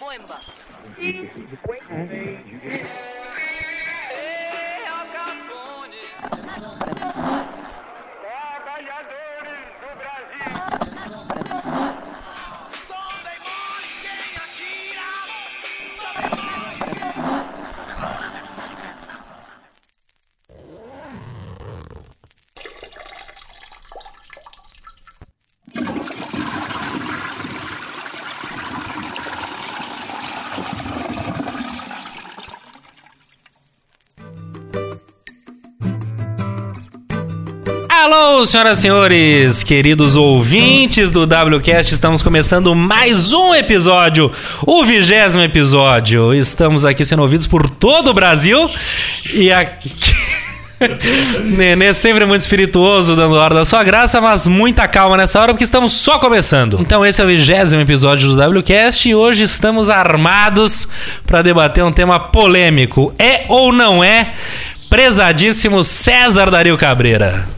boemba. Senhoras e senhores, queridos ouvintes do WCast, estamos começando mais um episódio, o vigésimo episódio. Estamos aqui sendo ouvidos por todo o Brasil e aqui. Nenê sempre muito espirituoso, dando hora da sua graça, mas muita calma nessa hora porque estamos só começando. Então, esse é o vigésimo episódio do WCast e hoje estamos armados para debater um tema polêmico: é ou não é prezadíssimo César Dario Cabreira?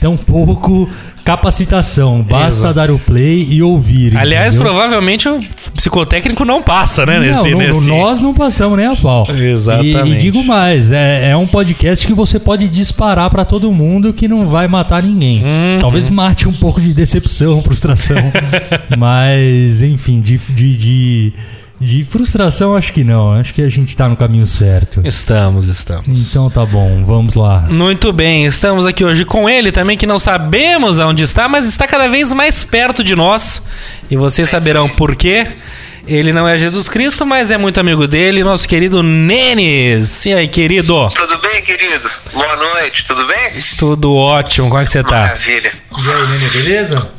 Forte abraço, obrigado pela apresentação. Acho que vigésimo programa tem o seu peso? Tem o seu peso. algo muito, muito forte. Quase número no- primo. Mas no entanto, acho que a gente pode dizer que o mais importante que nós somos podcast que não necessário porte nem posse, tampouco capacitação. Basta Exato. dar o play e ouvir. Aliás, entendeu? provavelmente o psicotécnico não passa, né? Nesse, não, nesse... nós não passamos nem a pau. Exatamente. E, e digo mais, é, é um podcast que você pode disparar pra todo mundo que não vai matar ninguém. Uhum. Talvez mate um pouco de decepção, frustração. mas, enfim, de, de, de, de frustração acho que não. Acho que a gente tá no caminho certo. Estamos, estamos. Então tá bom, vamos lá. Muito bem, estamos aqui hoje com ele também, que não sabemos aonde está, mas está cada vez mais perto de nós. E vocês saberão por quê. Ele não é Jesus Cristo, mas é muito amigo dele, nosso querido Nenes. E aí, querido? Tudo bem, querido? Boa noite, tudo bem? Tudo ótimo, como é que você tá? Maravilha. E aí, Nenê, beleza?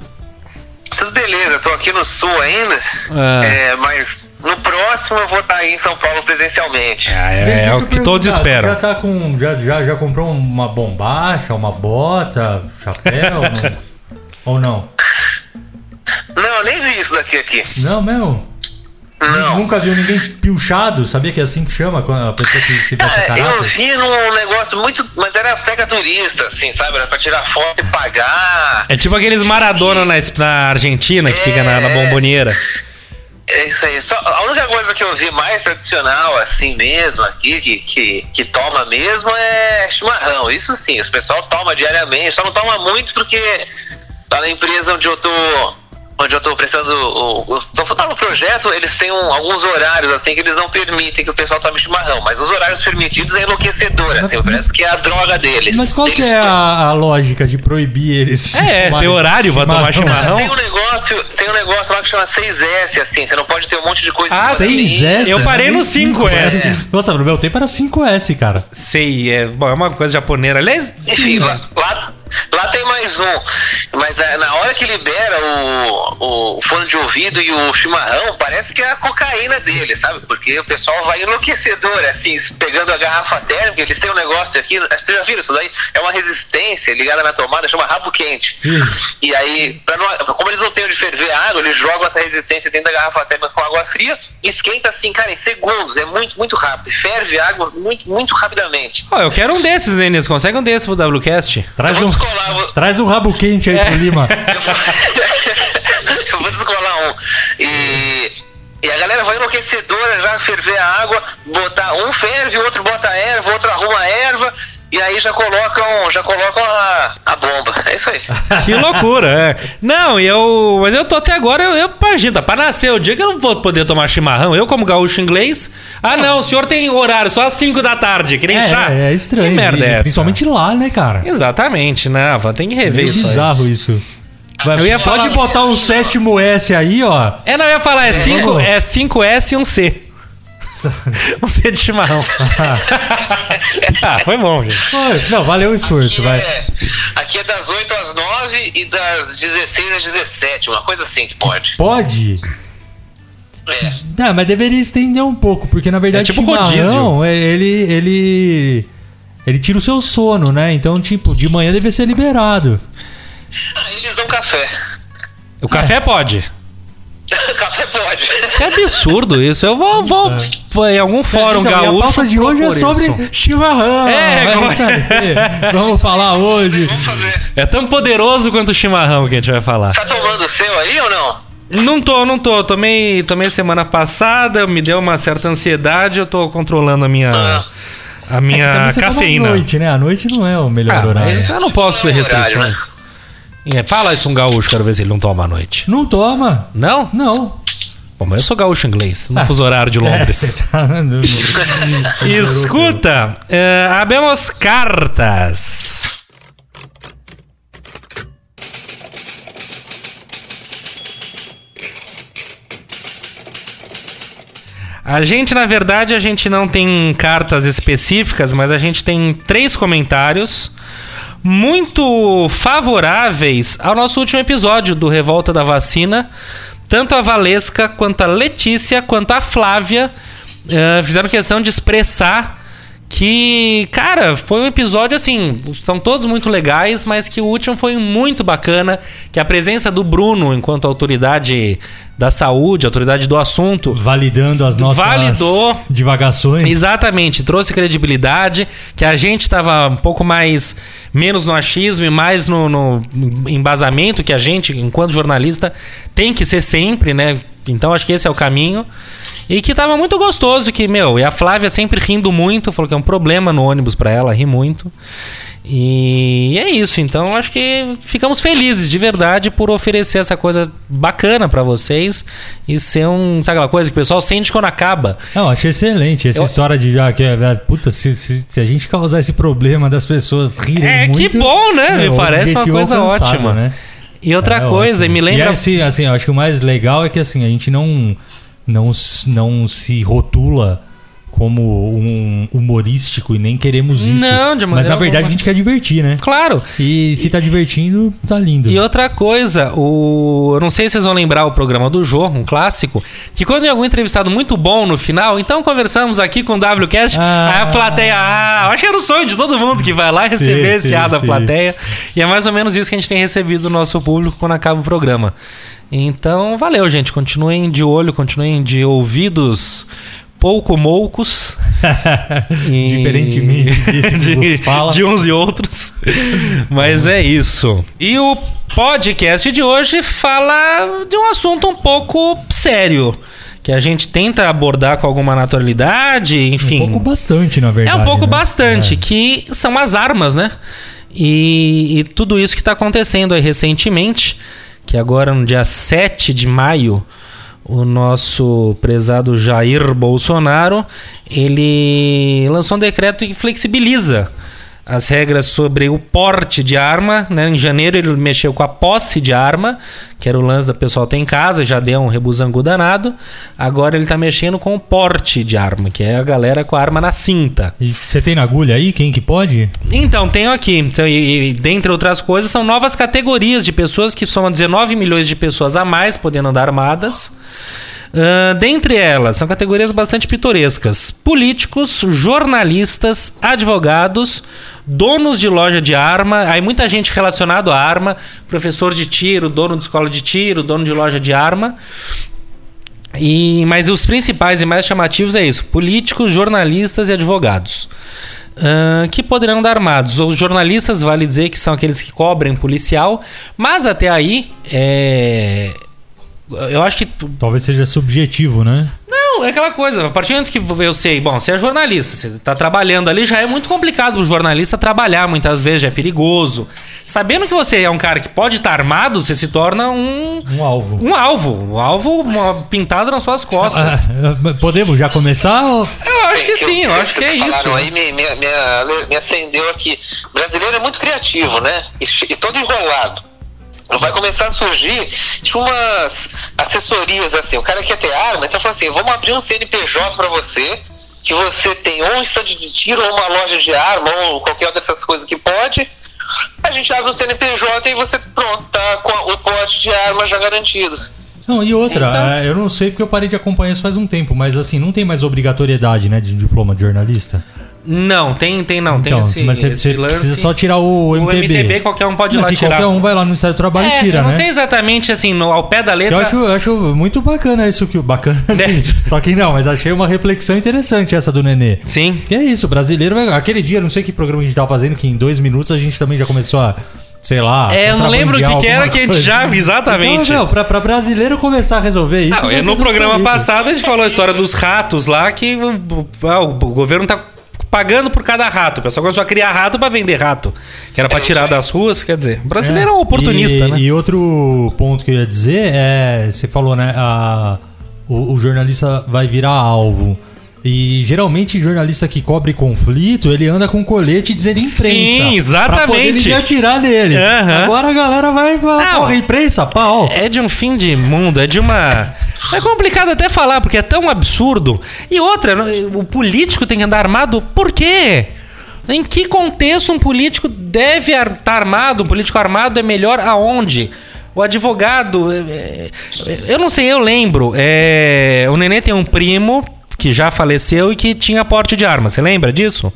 Tudo beleza, tô aqui no sul ainda, Ah. é, mas no próximo eu vou estar aí em São Paulo presencialmente. Ah, é, é Deixa o que todos esperam. Já, tá com, já, já, já comprou uma bombacha, uma bota, chapéu? Ou não? Não, nem vi isso daqui aqui. Não mesmo? Não. Nunca viu ninguém pilchado? Sabia que é assim que chama quando a pessoa que se veste É, eu vi num negócio muito. Mas era pega turista, assim, sabe? Era pra tirar foto e pagar. É tipo aqueles Maradona na, na Argentina que fica na, na bomboneira. É isso aí. Só, a única coisa que eu vi mais tradicional, assim mesmo, aqui, que, que, que toma mesmo, é chimarrão. Isso sim, os pessoal toma diariamente. Só não toma muito porque lá na empresa onde eu tô. Onde eu tô prestando o. o tô falando no projeto, eles têm um- alguns horários assim que eles não permitem que o pessoal tome chimarrão. Mas os horários permitidos é enlouquecedor, assim, parece que é a droga deles. Mas qual que Eles é a, a lógica de proibir eles? É, tem horário pra tomar chimarrão? Tem um negócio, tem um negócio lá que chama 6S, assim, você não pode ter um monte de coisa. Ah, assim. 6S? Eu parei no 5S. Nossa, no meu tempo era 5S, cara. Sei, é, bom, é uma coisa japonesa. Aliás, Enfim, lá, lá, lá tem mais um. Mas é, na hora que libera o, o fone de ouvido e o chimarrão, parece que é a cocaína dele, sabe? Porque o pessoal vai enlouquecedor, assim, pegando a garrafa térmica. Eles têm um negócio aqui, vocês já viram isso daí? É uma resistência ligada na tomada, chama rabo quente. Sim. E aí, não- como eles não têm onde ferver a água, eles jogam essa resistência dentro da garrafa térmica com água fria, esquenta assim, cara, em segundos, é muito, muito rápido. Ferve a água muito, muito rapidamente. ó, eu quero um desses, Denis. Consegue um desses pro WCast? Traz um, descolar, vou- traz um rabo quente aí pro Lima. eu vou descolar um. E, e a galera vai enlouquecedora já ferver a água, botar um ferve, outro bota erva, outro arruma erva, e aí já colocam, já colocam a, a bomba. É isso aí. Que loucura, é. Não, eu. Mas eu tô até agora, eu, eu imagina, pra nascer o dia que eu não vou poder tomar chimarrão, eu como gaúcho inglês. Ah, não, o senhor tem horário só às 5 da tarde, que nem chá. É, é estranho. Que merda E é essa? Principalmente lá, né, cara? Exatamente, né? Tem que rever Meio isso aí. bizarro isso. Vai, Eu ia pode falar- botar um sétimo S aí, ó. É, não, eu ia falar, é 5 vamos. é 5S e um C. Um C de chimarrão. ah, foi bom, gente. Não, valeu o esforço, vai. É, aqui é das 8 às 9 e das 16 às 17, uma coisa assim que pode. Pode? É. Não, mas deveria estender um pouco, porque na verdade É tipo o chimarrão, rodízio. é, ele, ele, ele tira o seu sono, né? Então, tipo, de manhã deve ser liberado. Ah, eles dão café. O café pode. Que absurdo isso. Eu vou, vou, vou em algum fórum Então, gaúcho. a pauta de hoje é sobre isso. chimarrão. É, vai como- saber. Vamos falar hoje. Vamos fazer. É tão poderoso quanto o chimarrão que a gente vai falar. Tá tomando o seu aí ou não? Não tô, não tô. Tomei, tomei semana passada, me deu uma certa ansiedade, eu tô controlando a minha a minha você toma cafeína. à noite, né? A noite não é o melhor Ah, horário. mas eu não posso ter é horário, restrições. É, Fala isso um gaúcho, quero ver se ele não toma à noite. Não toma. Não? Não. Bom, mas eu sou gaúcho inglês, não fuso horário de É, Londres. tá no- Escuta, é, abemos cartas. A gente, na verdade, a gente não tem cartas específicas, mas a gente tem três comentários muito favoráveis ao nosso último episódio do Revolta da Vacina. Tanto a Valesca, quanto a Letícia, quanto a Flávia eh, fizeram questão de expressar que, cara, foi um episódio assim, são todos muito legais, mas que o último foi muito bacana, que a presença do Bruno enquanto autoridade da saúde, autoridade do assunto, Validando as nossas Validou. divagações. Exatamente, trouxe credibilidade, que a gente estava um pouco mais menos no achismo e mais no, no embasamento que a gente, enquanto jornalista, tem que ser sempre, né? Então acho que esse é o caminho. E que tava muito gostoso, que, meu, e a Flávia sempre rindo muito, falou que é um problema no ônibus pra ela, ri muito. E é isso, então acho que ficamos felizes de verdade por oferecer essa coisa bacana pra vocês e ser um, sabe aquela coisa que o pessoal sente quando acaba. Não, achei excelente. Essa Eu- história de já que é, puta, se, se, se a gente causar esse problema das pessoas rirem É, muito. que bom, né? é, Me parece uma coisa ótima. Né? E outra É coisa, e ótimo. me lembra. E assim, eu acho que o mais legal é que assim, a gente não, não, não se rotula como um humorístico e nem queremos isso. Não, de Mas maneira na verdade alguma. a gente quer divertir, né? Claro. E se tá divertindo, tá lindo. E outra coisa, o. Eu não sei se vocês vão lembrar o programa do Jô, um clássico, que quando tem algum entrevistado muito bom no final, então conversamos aqui com o WCast, Ah. aí a plateia. Ah, acho que era o sonho de todo mundo que vai lá receber Sim, esse sim, A da sim. plateia. E é mais ou menos isso que a gente tem recebido do nosso público quando acaba o programa. Então, valeu, gente. Continuem de olho, continuem de ouvidos pouco moucos. E- Diferentemente disso que vos fala. de uns e outros. Mas é isso. E o podcast de hoje fala de um assunto um pouco sério. Que a gente tenta abordar com alguma naturalidade, enfim. Um pouco bastante, na É verdade. um pouco né? bastante, É. que são as armas, né? E, e tudo isso que está acontecendo aí recentemente, que agora no dia 7 de maio, o nosso prezado Jair Bolsonaro, ele lançou um decreto que flexibiliza as regras sobre o porte de arma. Né? Em janeiro ele mexeu com a posse de arma, que era o lance da pessoa ter em casa, já deu um rebuzangu danado. Agora ele está mexendo com o porte de arma, que é a galera com a arma na cinta. E você tem na agulha aí? Quem que pode? Então, tenho aqui. Então, e, e, dentre outras coisas, são novas categorias de pessoas que somam 19 milhões de pessoas a mais podendo andar armadas. Ah, dentre elas, são categorias bastante pitorescas: políticos, jornalistas, advogados, donos de loja de arma. Aí muita gente relacionada à arma: professor de tiro, dono de escola de tiro, dono de loja de arma. E, mas os principais e mais chamativos é isso: políticos, jornalistas e advogados. Ah, que poderão dar armados. Os jornalistas, vale dizer que são aqueles que cobrem policial, mas até aí, é... eu acho que Talvez seja subjetivo, né? não, é aquela coisa. A partir do momento que eu sei, bom, você é jornalista, você está trabalhando ali, já é muito complicado para o jornalista trabalhar muitas vezes, já é perigoso. Sabendo que você é um cara que pode estar armado, você se torna um, Um alvo. um alvo. Um alvo uma- pintado nas suas costas. Ah, podemos já começar? ou- Eu acho que sim, eu acho que é falaram isso. aí me, me, me, me acendeu aqui. O brasileiro é muito criativo, né? E, e todo enrolado. Vai começar a surgir, tipo, umas assessorias assim. O cara quer ter arma, então fala assim: vamos abrir um CNPJ pra você, que você tem ou um estande de tiro, ou uma loja de arma, ou qualquer uma dessas coisas que pode. A gente abre um CNPJ e você, pronto, tá com o porte de arma já garantido. Não, e outra, Então- é, eu não sei porque eu parei de acompanhar isso faz um tempo, mas assim, não tem mais obrigatoriedade, né, de diploma de jornalista. Não, tem, tem não. então, tem esse, mas você, esse você lance. precisa só tirar o, O MPB. MTB qualquer um pode ir Mas lá se tirar. qualquer um vai lá no Ministério do Trabalho É, e tira, eu não né? sei exatamente assim, no, ao pé da letra. Eu acho, eu acho muito bacana isso que o bacana assim. Só que não, mas achei uma reflexão interessante essa do Nenê. Sim. Que é isso, brasileiro. Aquele dia, não sei que programa a gente tava fazendo, que em dois minutos a gente também já começou a, sei lá. É, eu não lembro o que, que era que a gente já. Exatamente. Então, não, pra, pra brasileiro começar a resolver isso. Não, no programa passado a gente falou a história dos ratos lá, que o, o- o governo tá pagando por cada rato. O pessoal começou a criar rato pra vender rato. Que era pra tirar das ruas, quer dizer. O brasileiro é, um oportunista, e, né? E outro ponto que eu ia dizer é: você falou, né? A, o, o jornalista vai virar alvo. E geralmente jornalista que cobre conflito, ele anda com colete dizendo imprensa. Sim, exatamente. Pra poder ninguém atirar nele. Aham. Agora a galera vai falar, porra, imprensa, pau. É de um fim de mundo, é de uma. É complicado até falar, porque é tão absurdo. E outra, o político tem que andar armado por quê? Em que contexto um político deve estar armado? Um político armado é melhor aonde? O advogado. é, é, Eu não sei, eu lembro. é, o Nenê tem um primo que já faleceu e que tinha porte de arma. Você lembra disso?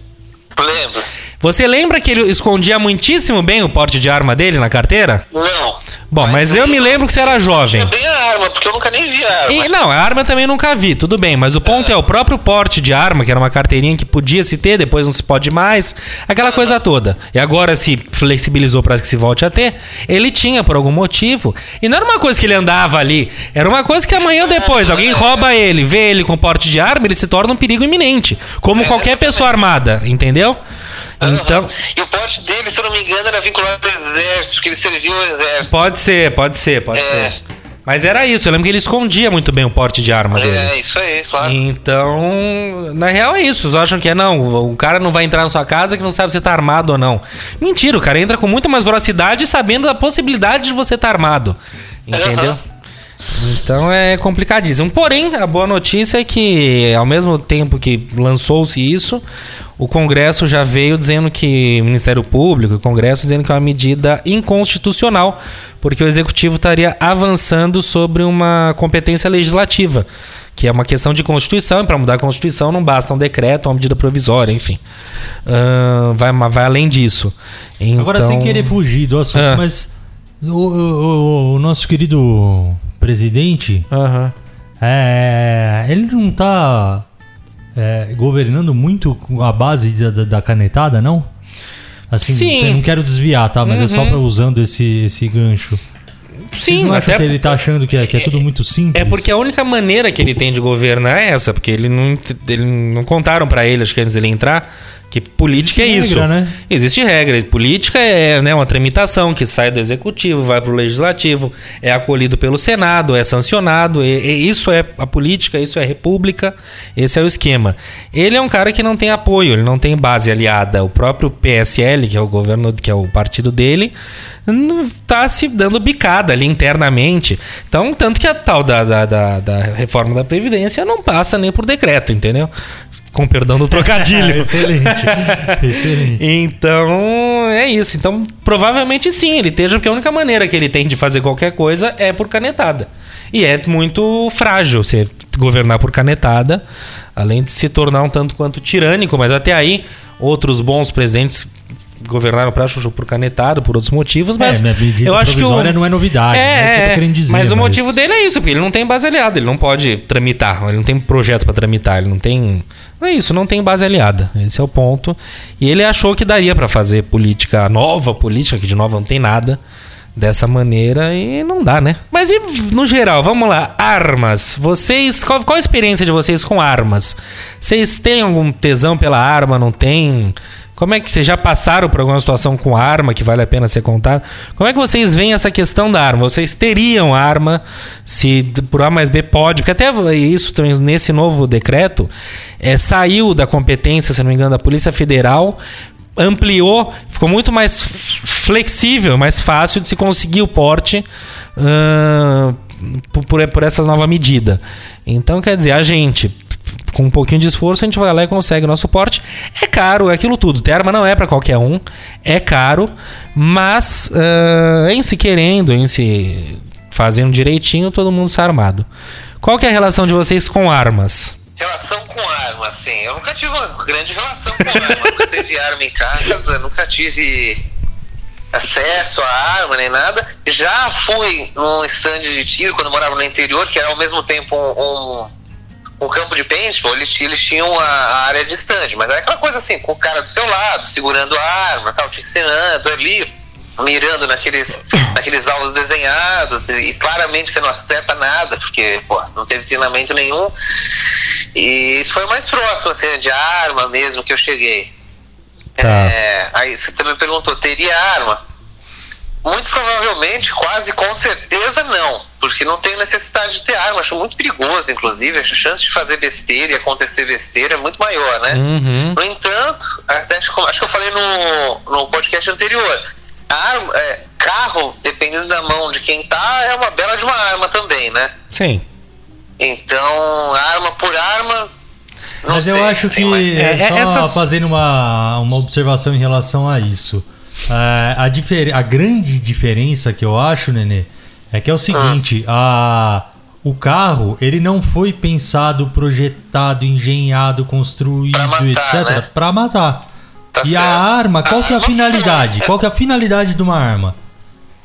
Lembro. Você lembra que ele escondia muitíssimo bem o porte de arma dele na carteira? Não. Bom, mas eu me lembro que você era jovem. Tinha bem a arma, porque eu nunca nem vi a arma. E, não, a arma também nunca vi, tudo bem. Mas o ponto é o próprio porte de arma, que era uma carteirinha que podia se ter, depois não se pode mais, aquela coisa toda. E agora se flexibilizou para que se volte a ter. Ele tinha por algum motivo. E não era uma coisa que ele andava ali, era uma coisa que amanhã ou depois alguém rouba ele, vê ele com porte de arma, ele se torna um perigo iminente. Como qualquer pessoa armada, entendeu? Então. E o porte dele, se eu não me engano, era vinculado ao exército, porque ele serviu ao exército. Pode ser, pode ser, pode É. ser. Mas era isso, eu lembro que ele escondia muito bem o porte de arma dele. É, isso aí, claro. Então, na real é isso. Vocês acham que é não, o cara não vai entrar na sua casa que não sabe se tá armado ou não. Mentira, o cara entra com muito mais velocidade sabendo da possibilidade de você estar armado. Entendeu? Aham. Então é complicadíssimo. Porém, a boa notícia é que, ao mesmo tempo que lançou-se isso, o Congresso já veio dizendo que o Ministério Público, o Congresso dizendo que é uma medida inconstitucional, porque o Executivo estaria avançando sobre uma competência legislativa, que é uma questão de Constituição, e para mudar a Constituição não basta um decreto, uma medida provisória, enfim. Ahn, vai, vai além disso. Agora, sem Então- querer fugir do assunto, Ah. mas o, o- o nosso querido presidente, Aham. é, ele não tá é, governando muito a base da, da- da canetada, não? Assim, Sim. não quero desviar, tá? Mas é só Uhum. pra, usando esse, esse gancho. Vocês Sim, não acham que ele tá achando que é, que é tudo muito simples? É porque a única maneira que ele tem de governar é essa, porque ele não, ele não contaram pra ele, acho que antes dele entrar, que política Existe é isso. regra, né? Existe regra. Política é né, uma tramitação que sai do executivo, vai pro legislativo, é acolhido pelo Senado, é sancionado. E, e isso é a política, isso é a república, esse é o esquema. Ele é um cara que não tem apoio, ele não tem base aliada. O próprio PSL, que é o governo, que é o partido dele, tá se dando bicada ali internamente. Então, tanto que a tal da, da, da, da reforma da Previdência não passa nem por decreto, entendeu? Com perdão do trocadilho. excelente. excelente. Então, é isso. Então, provavelmente sim, ele esteja, porque a única maneira que ele tem de fazer qualquer coisa é por canetada. E é muito frágil você governar por canetada, além de se tornar um tanto quanto tirânico, mas até aí outros bons presidentes governaram para por canetada por outros motivos, mas É, minha medida eu acho que o não é novidade, é isso que eu tô querendo dizer, mas o mas- motivo dele é isso, porque ele não tem base aliada, ele não pode tramitar, ele não tem projeto para tramitar, ele não tem. É isso, não tem base aliada. Esse é o ponto. E ele achou que daria para fazer política nova, política que de nova não tem nada dessa maneira e não dá, né? Mas e no geral, vamos lá, armas. Vocês, qual, qual a experiência de vocês com armas? Vocês têm algum tesão pela arma, não tem? Como é que vocês já passaram por alguma situação com arma que vale a pena ser contada? Como é que vocês veem essa questão da arma? Vocês teriam arma se por A mais B pode? Porque até isso também nesse novo decreto é, saiu da competência, se não me engano, da Polícia Federal, ampliou, ficou muito mais flexível, mais fácil de se conseguir o porte por, por, por essa nova medida. Então, quer dizer, a gente com um pouquinho de esforço, a gente vai lá e consegue o nosso porte. É caro, é aquilo tudo. Ter arma não é para qualquer um, é caro, mas ah, em se querendo, em se fazendo direitinho, todo mundo sai armado. Qual que é a relação de vocês com armas? Relação com arma, assim, eu nunca tive uma grande relação com arma, nunca teve arma em casa, nunca tive acesso à arma nem nada. Já fui num stand de tiro quando morava no interior, que era ao mesmo tempo um, um, um campo de paintball, eles, eles tinham a, a área de stand, mas era aquela coisa assim, com o cara do seu lado, segurando a arma, tal, te ensinando ali, mirando naqueles, naqueles alvos desenhados, e, e claramente você não acerta nada, porque pô, não teve treinamento nenhum. E isso foi o mais próximo, assim, de arma mesmo que eu cheguei. Tá. É, aí você também perguntou, teria arma? Muito provavelmente, quase com certeza não, porque não tenho necessidade de ter arma, acho muito perigoso, inclusive, a chance de fazer besteira e acontecer besteira é muito maior, né? Uhum. No entanto, até acho, que- acho que eu falei no, no podcast anterior, arma, é, carro, dependendo da mão de quem tá, é uma bela de uma arma também, né? Sim. Então, arma por arma. Não Mas eu sei, acho assim, que, mas- É, é, só essas- fazendo uma, uma observação em relação a isso. É, a, difer- a grande diferença que eu acho, Nenê, é que é o seguinte: a, o carro ele não foi pensado, projetado, engenhado, construído, Pra matar, etc. né? para matar. Tá e a certo. arma, qual que é a arma, finalidade? é Qual que é a finalidade de uma arma?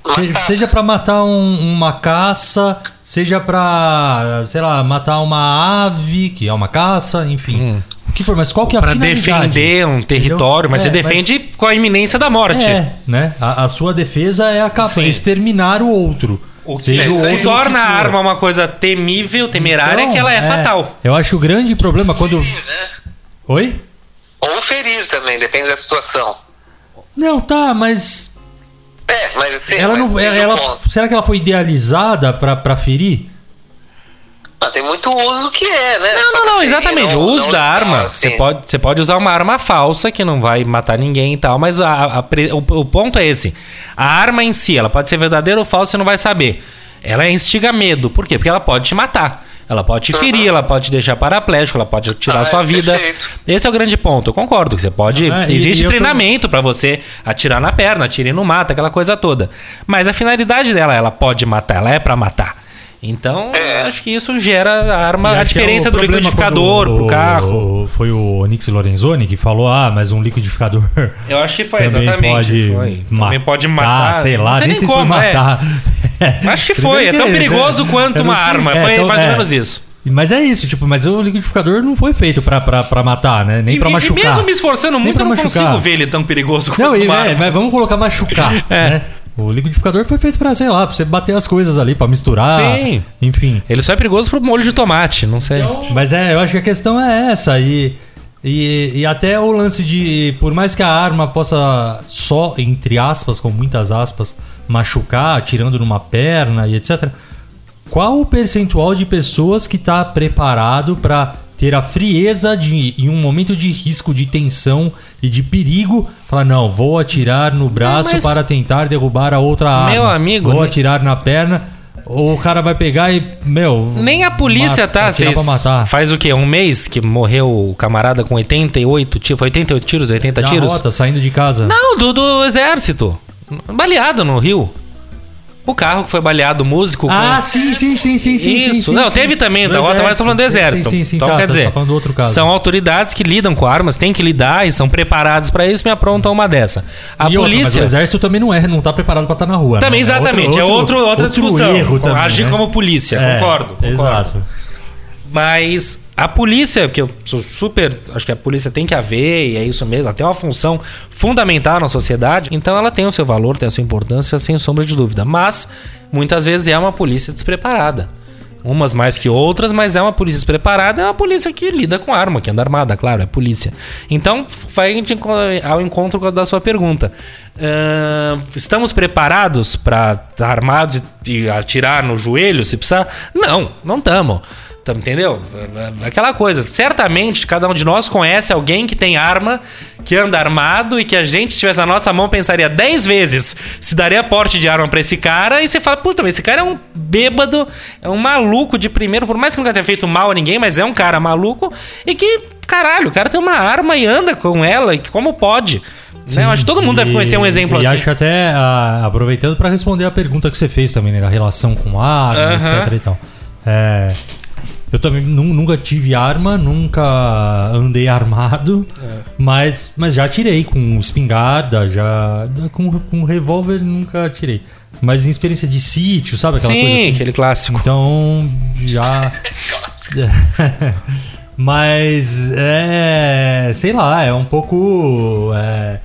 Matar. Seja pra matar um- uma caça, seja pra, sei lá, matar uma ave, que é uma caça, enfim. O que for, mas qual que é a Pra finalidade? defender um território, mas É, você defende com a iminência da morte. É, né? A, a sua defesa é a capa, Sim. exterminar o outro. O que, Seja o que torna a arma uma coisa temível, temerária, é que ela é, fatal. Eu acho que o grande problema quando. Ferir, né? Oi? Ou ferir também, depende da situação. Não, tá, mas. É, mas assim, ela mas não. Ela, ponto. será que ela foi idealizada pra ferir? Ah, tem muito uso que é, né? Não, Só não, não, exatamente. não- o uso não da arma, assim. você pode, você pode usar uma arma falsa que não vai matar ninguém e tal, mas a- a o, o ponto é esse. A arma em si, ela pode ser verdadeira ou falsa, você não vai saber. Ela instiga medo. Por quê? Porque ela pode te matar. Ela pode te ferir, ela pode te deixar paraplégico, ela pode tirar Ah, sua é, vida. perfeito. Esse é o grande ponto. Eu concordo que você pode. Ah, e- existe e tô- treinamento pra você atirar na perna, atire no mato, aquela coisa toda. Mas a finalidade dela, ela pode matar, ela é pra matar. Então, É. acho que isso gera a arma, a é diferença o do liquidificador quando pro o- carro. o- Foi o Onix Lorenzoni que falou: ah, mas um liquidificador. Eu acho que foi, também exatamente. pode foi. matar, Também pode matar. sei lá, sei nem se foi como, é. matar. Acho que foi, é tão Primeiro que- perigoso quanto uma arma. é, Foi então, mais ou é. menos isso. Mas é isso, tipo, mas o liquidificador não foi feito pra, pra, pra matar, né? Nem E, pra e machucar. mesmo me esforçando muito, eu não machucar. consigo ver ele tão perigoso quanto Não, e, uma né, arma. mas vamos colocar machucar, É. né? O liquidificador foi feito pra, sei lá, pra você bater as coisas ali, pra misturar. Sim. Enfim. Ele só é perigoso pro molho de tomate, não sei. Mas é, eu acho que a questão é essa. E, e, e até o lance de. Por mais que a arma possa só, entre aspas, com muitas aspas, machucar, atirando numa perna e etc. Qual o percentual de pessoas que está preparado para ter a frieza de, em um momento de risco, de tensão e de perigo, falar, não, vou atirar no braço mas- para tentar derrubar a outra arma. Meu amigo, Vou ne- atirar na perna. Ou o cara vai pegar e, meu... Nem a polícia mata- tá. Vocês matar. faz o quê? Um mês que morreu o camarada com 88 tiros? Foi 88 tiros, 80 Na tiros? rota, saindo de casa. Não, do, do exército. Baleado no Rio. O carro que foi baleado, o músico. Ah, com- sim, sim, sim, sim, sim. Isso. sim, sim, não, sim. teve também Do da rota, mas tô falando do exército. Sim, sim, sim. então, tá, quer tá, dizer, tá falando do outro caso. são autoridades que lidam com armas, têm que lidar e são preparados pra isso e me aprontam uma dessa. A E outra, polícia. o exército também não é, não tá preparado pra estar na rua. Também, né? exatamente. É outro, outra discussão. erro também, Agir né? como polícia, É, concordo, concordo. Exato. Mas a polícia, que eu sou super. Acho que a polícia tem que haver, e é isso mesmo, ela tem uma função fundamental na sociedade, então ela tem o seu valor, tem a sua importância, sem sombra de dúvida. Mas muitas vezes é uma polícia despreparada. Umas mais que outras, mas é uma polícia despreparada, é uma polícia que lida com arma, que anda armada, claro, é polícia. Então, vai ao encontro da sua pergunta. Ahn, estamos preparados para estar armados e atirar no joelho se precisar? Não, não estamos. Entendeu? Aquela coisa. Certamente, cada um de nós conhece alguém que tem arma, que anda armado e que a gente, se estivesse na nossa mão, pensaria 10 vezes se daria porte de arma pra esse cara. E você fala, puta, mas esse cara é um bêbado, é um maluco de primeiro, por mais que nunca tenha feito mal a ninguém, mas é um cara maluco e que, caralho, o cara tem uma arma e anda com ela, e como pode? Né? Eu acho que todo mundo deve conhecer um exemplo e assim. acho até, ah, aproveitando para responder a pergunta que você fez também, né? Da relação com arma, Aham. etc e tal. É, eu também nu- nunca tive arma, nunca andei armado, É. mas, mas já tirei com espingarda, já. Com, com revólver nunca tirei. Mas em experiência de sítio, sabe aquela Sim, coisa assim? aquele clássico. Então, já. Mas é. Sei lá, é um pouco. é,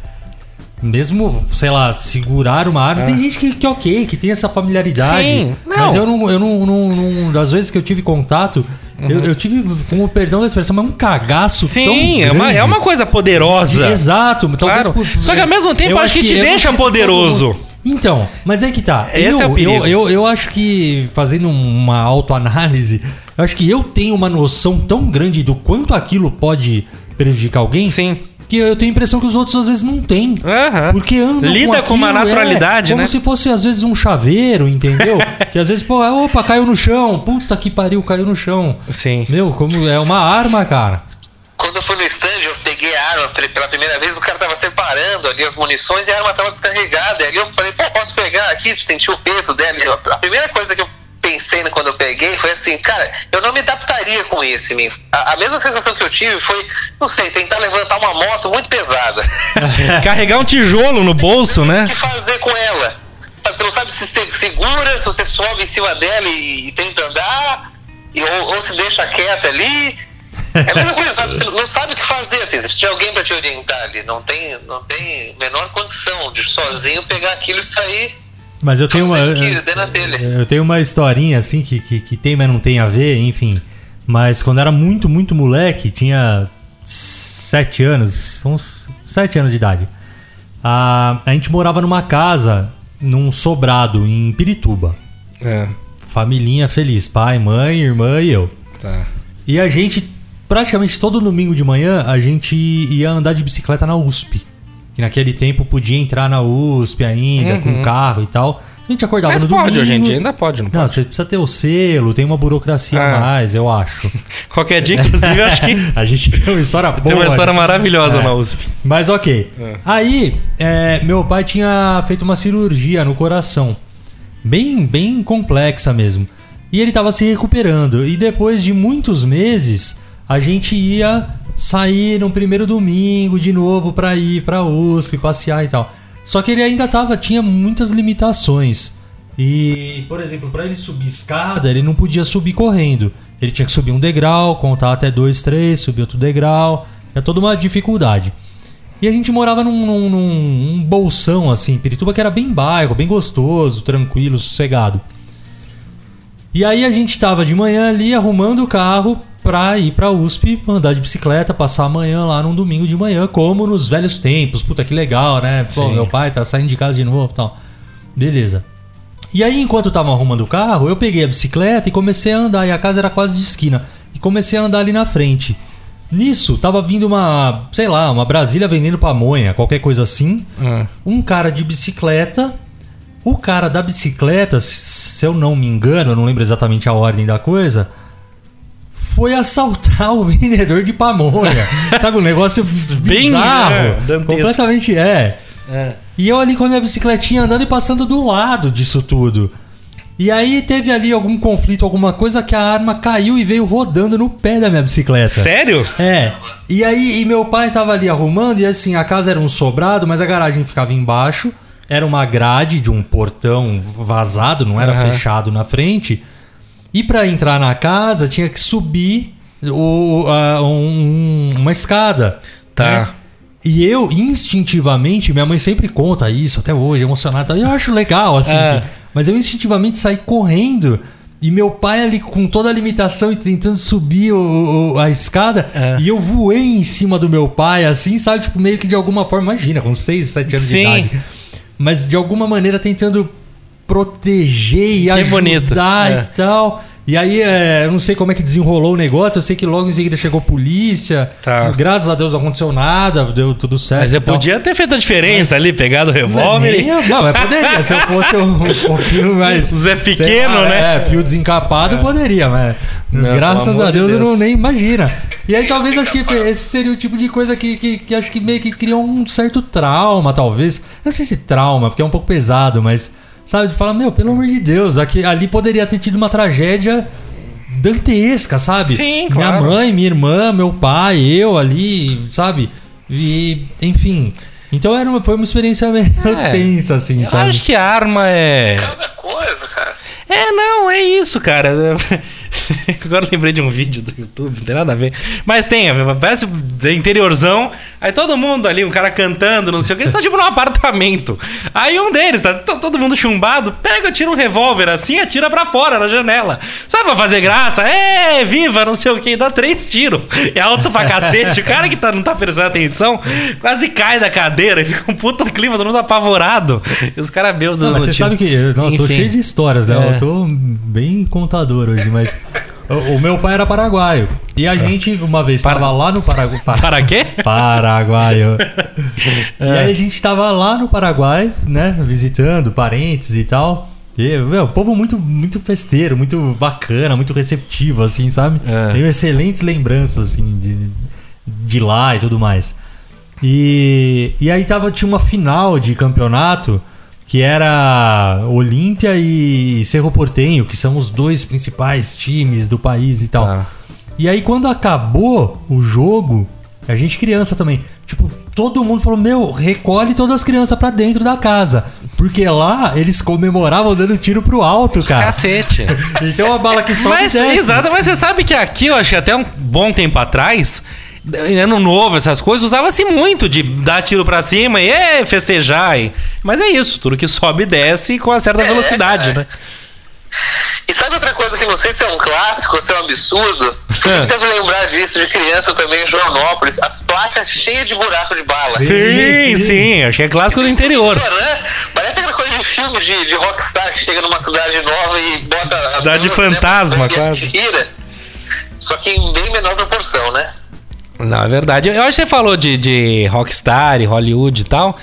mesmo, sei lá, segurar uma arma. Tem gente que, que é ok, que tem essa familiaridade. Ah. Sim, não. Mas eu não, eu não, não, não- Das vezes que eu tive contato, eu, eu tive, com o perdão da expressão, mas um cagaço tão Sim, é uma, é uma coisa poderosa. Exato. Claro. por- Só que ao mesmo tempo, eu acho que te eu deixa poderoso. Então, mas é que tá. Esse eu, é o perigo. Eu, eu, eu acho que, fazendo uma autoanálise, eu acho que eu tenho uma noção tão grande do quanto aquilo pode prejudicar alguém Sim. Que eu tenho a impressão que os outros às vezes não têm. Aham. Porque andam Lida com uma aquilo, naturalidade, é, como né? se fosse às vezes um chaveiro, entendeu? que às vezes, pô, opa, caiu no chão. Puta que pariu, caiu no chão. Sim. Meu, como é uma arma, cara. Quando eu fui no stand, eu peguei a arma pe- pela primeira vez, o cara tava separando ali as munições e a arma tava descarregada. Aí eu falei, pô, posso pegar aqui? Senti o peso dela. E A primeira coisa que eu pensei quando eu peguei foi assim, cara, eu não me adaptaria com isso em mim. A, a mesma sensação que eu tive foi, não sei, tentar levantar uma moto muito pesada. Carregar um tijolo no bolso, né? O que fazer com ela? Você não sabe se você segura, se você sobe em cima dela e, e tenta andar, e- ou, ou se deixa quieta ali. É a mesma coisa, sabe? Você não sabe o que fazer, assim. Se alguém pra te orientar ali, não tem, não tem menor condição de sozinho pegar aquilo e sair Mas eu tenho uma. telha. Eu tenho uma historinha assim que, que, que tem, mas não tem a ver, enfim. Mas quando era muito, muito moleque, tinha sete anos, uns sete anos de idade. A, a gente morava numa casa, num sobrado, em Pirituba. É, Familhinha feliz, pai, mãe, irmã e eu. tá. E a gente, praticamente todo domingo de manhã, a gente ia andar de bicicleta na USP. Que naquele tempo podia entrar na USP ainda, com carro e tal. A gente acordava Uhum. Mas no pode domingo. hoje em dia, ainda pode, não Não, pode? você precisa ter o selo, tem uma burocracia Ah. a mais, eu acho. Qualquer dia, inclusive, eu acho que a gente tem uma história boa. tem uma história né? maravilhosa É. na USP. Mas ok. É. Aí, é, meu pai tinha feito uma cirurgia no coração. Bem, bem complexa mesmo. E ele tava se recuperando. E depois de muitos meses, a gente ia sair no primeiro domingo de novo pra ir pra USP, passear e tal. Só que ele ainda tava, tinha muitas limitações. E, por exemplo, pra ele subir escada, ele não podia subir correndo. Ele tinha que subir um degrau, contar até dois, três, subir outro degrau. É toda uma dificuldade. E a gente morava num, num- num- um bolsão, assim, Pirituba, que era bem bairro, bem gostoso, tranquilo, sossegado. E aí a gente tava de manhã ali arrumando o carro pra ir pra USP, andar de bicicleta, passar a manhã lá num domingo de manhã, como nos velhos tempos. Puta que legal, né? Pô, Sim. meu pai tá saindo de casa de novo e tal. Beleza. E aí, enquanto eu tava arrumando o carro, eu peguei a bicicleta e comecei a andar. E a casa era quase de esquina. E comecei a andar ali na frente. Nisso, tava vindo uma, sei lá, uma Brasília vendendo pamonha, qualquer coisa assim. Hum. Um cara de bicicleta. O cara da bicicleta, se eu não me engano, eu não lembro exatamente a ordem da coisa, foi assaltar o vendedor de pamonha. Sabe, um negócio Bem, bizarro. é, completamente é. É. E eu ali com a minha bicicletinha andando e passando do lado disso tudo. E aí teve ali algum conflito, alguma coisa que a arma caiu e veio rodando no pé da minha bicicleta. Sério? É. E aí, e meu pai tava ali arrumando, e assim, a casa era um sobrado, mas a garagem ficava embaixo. Era uma grade de um portão vazado, não era Aham. fechado na frente. E pra entrar na casa tinha que subir o, a- um- uma escada. Tá. né? E eu, instintivamente, minha mãe sempre conta isso até hoje, emocionada. Eu acho legal, assim. É. Mas eu instintivamente saí correndo. E meu pai ali com toda a limitação e tentando subir o- o- a escada. É. E eu voei em cima do meu pai, assim, sabe? Tipo, meio que de alguma forma, imagina, com 6, 7 anos Sim. de idade. Mas de alguma maneira tentando proteger e ajudar bonito. É. e tal. E aí, é, eu não sei como é que desenrolou o negócio. Eu sei que logo em seguida chegou polícia. Tá. Graças a Deus não aconteceu nada, deu tudo certo. Mas eu podia ter feito a diferença ali, pegado o Mas revólver. nem- e- Não, mas poderia. Se eu fosse um, um pouquinho mais. Zé Pequeno, lá, né? É, fio desencapado poderia, mas. Não, graças a de Deus, eu Deus. não nem imagina. E aí talvez acho que esse seria o tipo de coisa que, que, que acho que meio que criou um certo trauma, talvez. Não sei se trauma, porque é um pouco pesado, mas sabe, de falar, meu, pelo amor de Deus, aqui, ali poderia ter tido uma tragédia dantesca, sabe? Sim, Minha claro. mãe, minha irmã, meu pai, eu ali, sabe? E, enfim. Então era uma, foi uma experiência meio É. tensa, assim, Eu sabe? acho que a arma é. Cada coisa, cara. É, não, é isso, cara. Agora lembrei de um vídeo do YouTube, não tem nada a ver. Mas tem, parece interiorzão. Aí todo mundo ali, um cara cantando, não sei o que, eles estão tipo num apartamento. Aí um deles, tá todo mundo chumbado, pega, tira um revólver assim e atira pra fora na janela. Sabe pra fazer graça? É, viva, não sei o que, dá três tiros. É alto pra cacete. O cara que tá, não tá prestando atenção quase cai da cadeira e fica um puta clima, todo mundo apavorado. E os caras bêbados mas você tiro. sabe que eu, não, eu tô cheio de histórias, né? É. Eu tô bem contador hoje, mas. O, meu pai era paraguaio. E a gente, uma vez, Para- estava lá no Paraguai. Para quê? Paraguaio. E aí a gente tava lá no Paraguai, né? Visitando parentes e tal. E, meu, povo muito, muito festeiro, muito bacana, muito receptivo, assim, sabe? É. Tenho excelentes lembranças, assim, de, de lá e tudo mais. E, e aí tava, tinha uma final de campeonato que era Olímpia e Cerro Portenho, que são os dois principais times do país e tal. Tá. E aí quando acabou o jogo, a gente criança também, tipo, todo mundo falou: "Meu, recolhe todas as crianças pra dentro da casa". Porque lá eles comemoravam dando tiro pro alto, cara. Cacete. Então a bala que sobe Mas, exato, mas você sabe que aqui, eu acho que até um bom tempo atrás, ano novo, essas coisas, usava-se muito de dar tiro pra cima e é, festejar. E... Mas é isso, tudo que sobe e desce com uma certa velocidade, cara. né? E sabe outra coisa que não sei se é um clássico ou se é um absurdo? Você É. deve lembrar disso de criança também em Joanópolis. As placas cheias de buraco de bala. Sim. Sim, sim, acho que é clássico do interior. Né? Parece aquela coisa de filme de, de rockstar que chega numa cidade nova e bota... a Cidade luz, fantasma, quase. Só que em bem menor proporção, né? Não, é verdade. Eu acho que você falou de, de rockstar e Hollywood e tal.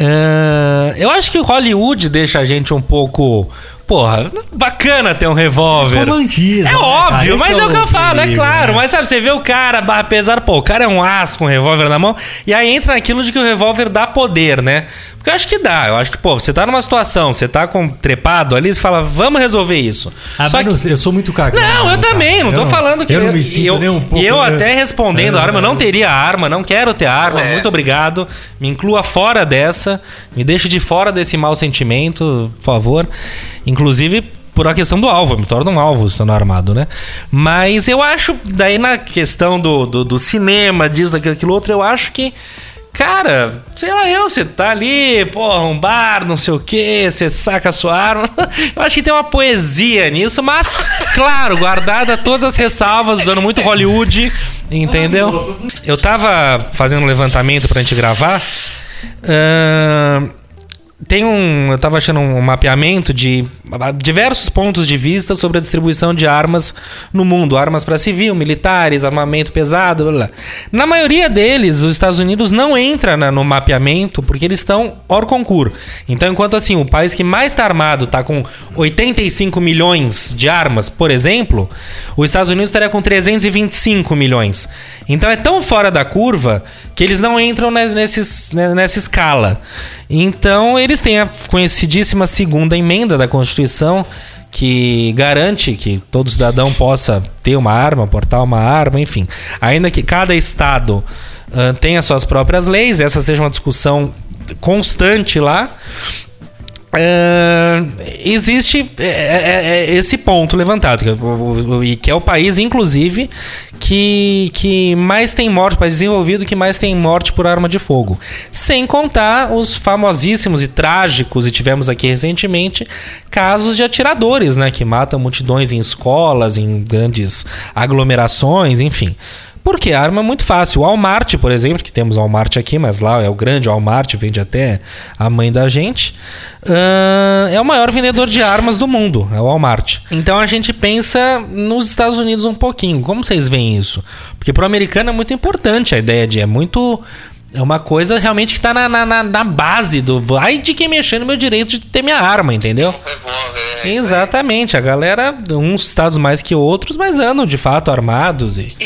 Ah, eu acho que o Hollywood deixa a gente um pouco. Porra, bacana ter um revólver. romantismo, É né, óbvio, cara? Mas é, o que eu falo, é perigo, claro. né? Mas sabe, você vê o cara, apesar, pô, o cara é um aço com um revólver na mão, e aí entra naquilo de que o revólver dá poder, né? Porque eu acho que dá. Eu acho que, pô, você tá numa situação, você tá com trepado ali, você fala, vamos resolver isso. Ah, Só mas que. não eu sou muito cagão. Não, eu também, não Eu tô falando que Eu não me sinto eu, nem um pouco. E eu eu- até respondendo a arma, eu não teria arma, não quero ter arma, É. muito obrigado. Me inclua fora dessa, me deixe de fora desse mau sentimento, por favor. Inclusive por a questão do alvo, eu me torno um alvo estando armado, né? Mas eu acho, daí na questão do, do, do cinema, disso, daquilo, aquilo outro, eu acho que. Cara, sei lá eu, você tá ali, porra, um bar, não sei o que, você saca a sua arma. Eu acho que tem uma poesia nisso, mas, claro, guardada todas as ressalvas, usando muito Hollywood, entendeu? Eu tava fazendo um levantamento pra gente gravar. ahn, tem um. Eu tava achando um mapeamento de diversos pontos de vista sobre a distribuição de armas no mundo. Armas para civil, militares, armamento pesado, blá, blá. Na maioria deles, os Estados Unidos não entra na- no mapeamento porque eles estão hors concurso. Então, enquanto assim, o país que mais está armado está com 85 milhões de armas, por exemplo, os Estados Unidos estaria com 325 milhões. Então é tão fora da curva que eles não entram ne- nesses, ne- nessa escala. Então eles têm a conhecidíssima segunda emenda da Constituição que garante que todo cidadão possa ter uma arma, portar uma arma, enfim. Ainda que cada estado ah, tenha suas próprias leis, essa seja uma discussão constante lá. Ah, existe é, é, é, esse ponto levantado, e que é o país, inclusive, que, que mais tem morte, país desenvolvido que mais tem morte por arma de fogo. Sem contar os famosíssimos e trágicos, e tivemos aqui recentemente, casos de atiradores, né? Que matam multidões em escolas, em grandes aglomerações, enfim. Porque a arma é muito fácil. O Walmart, por exemplo, que temos Walmart aqui, mas lá é o grande Walmart, vende até a mãe da gente, ahn, é o maior vendedor de armas do mundo, é o Walmart. Então a gente pensa nos Estados Unidos um pouquinho. Como vocês veem isso? Porque pro americano é muito importante a ideia de. É muito. É uma coisa realmente que tá na, na, na- base do. Ai de quem mexer no meu direito de ter minha arma, entendeu? É. Exatamente. A galera, uns estados mais que outros, mas andam de fato armados e. E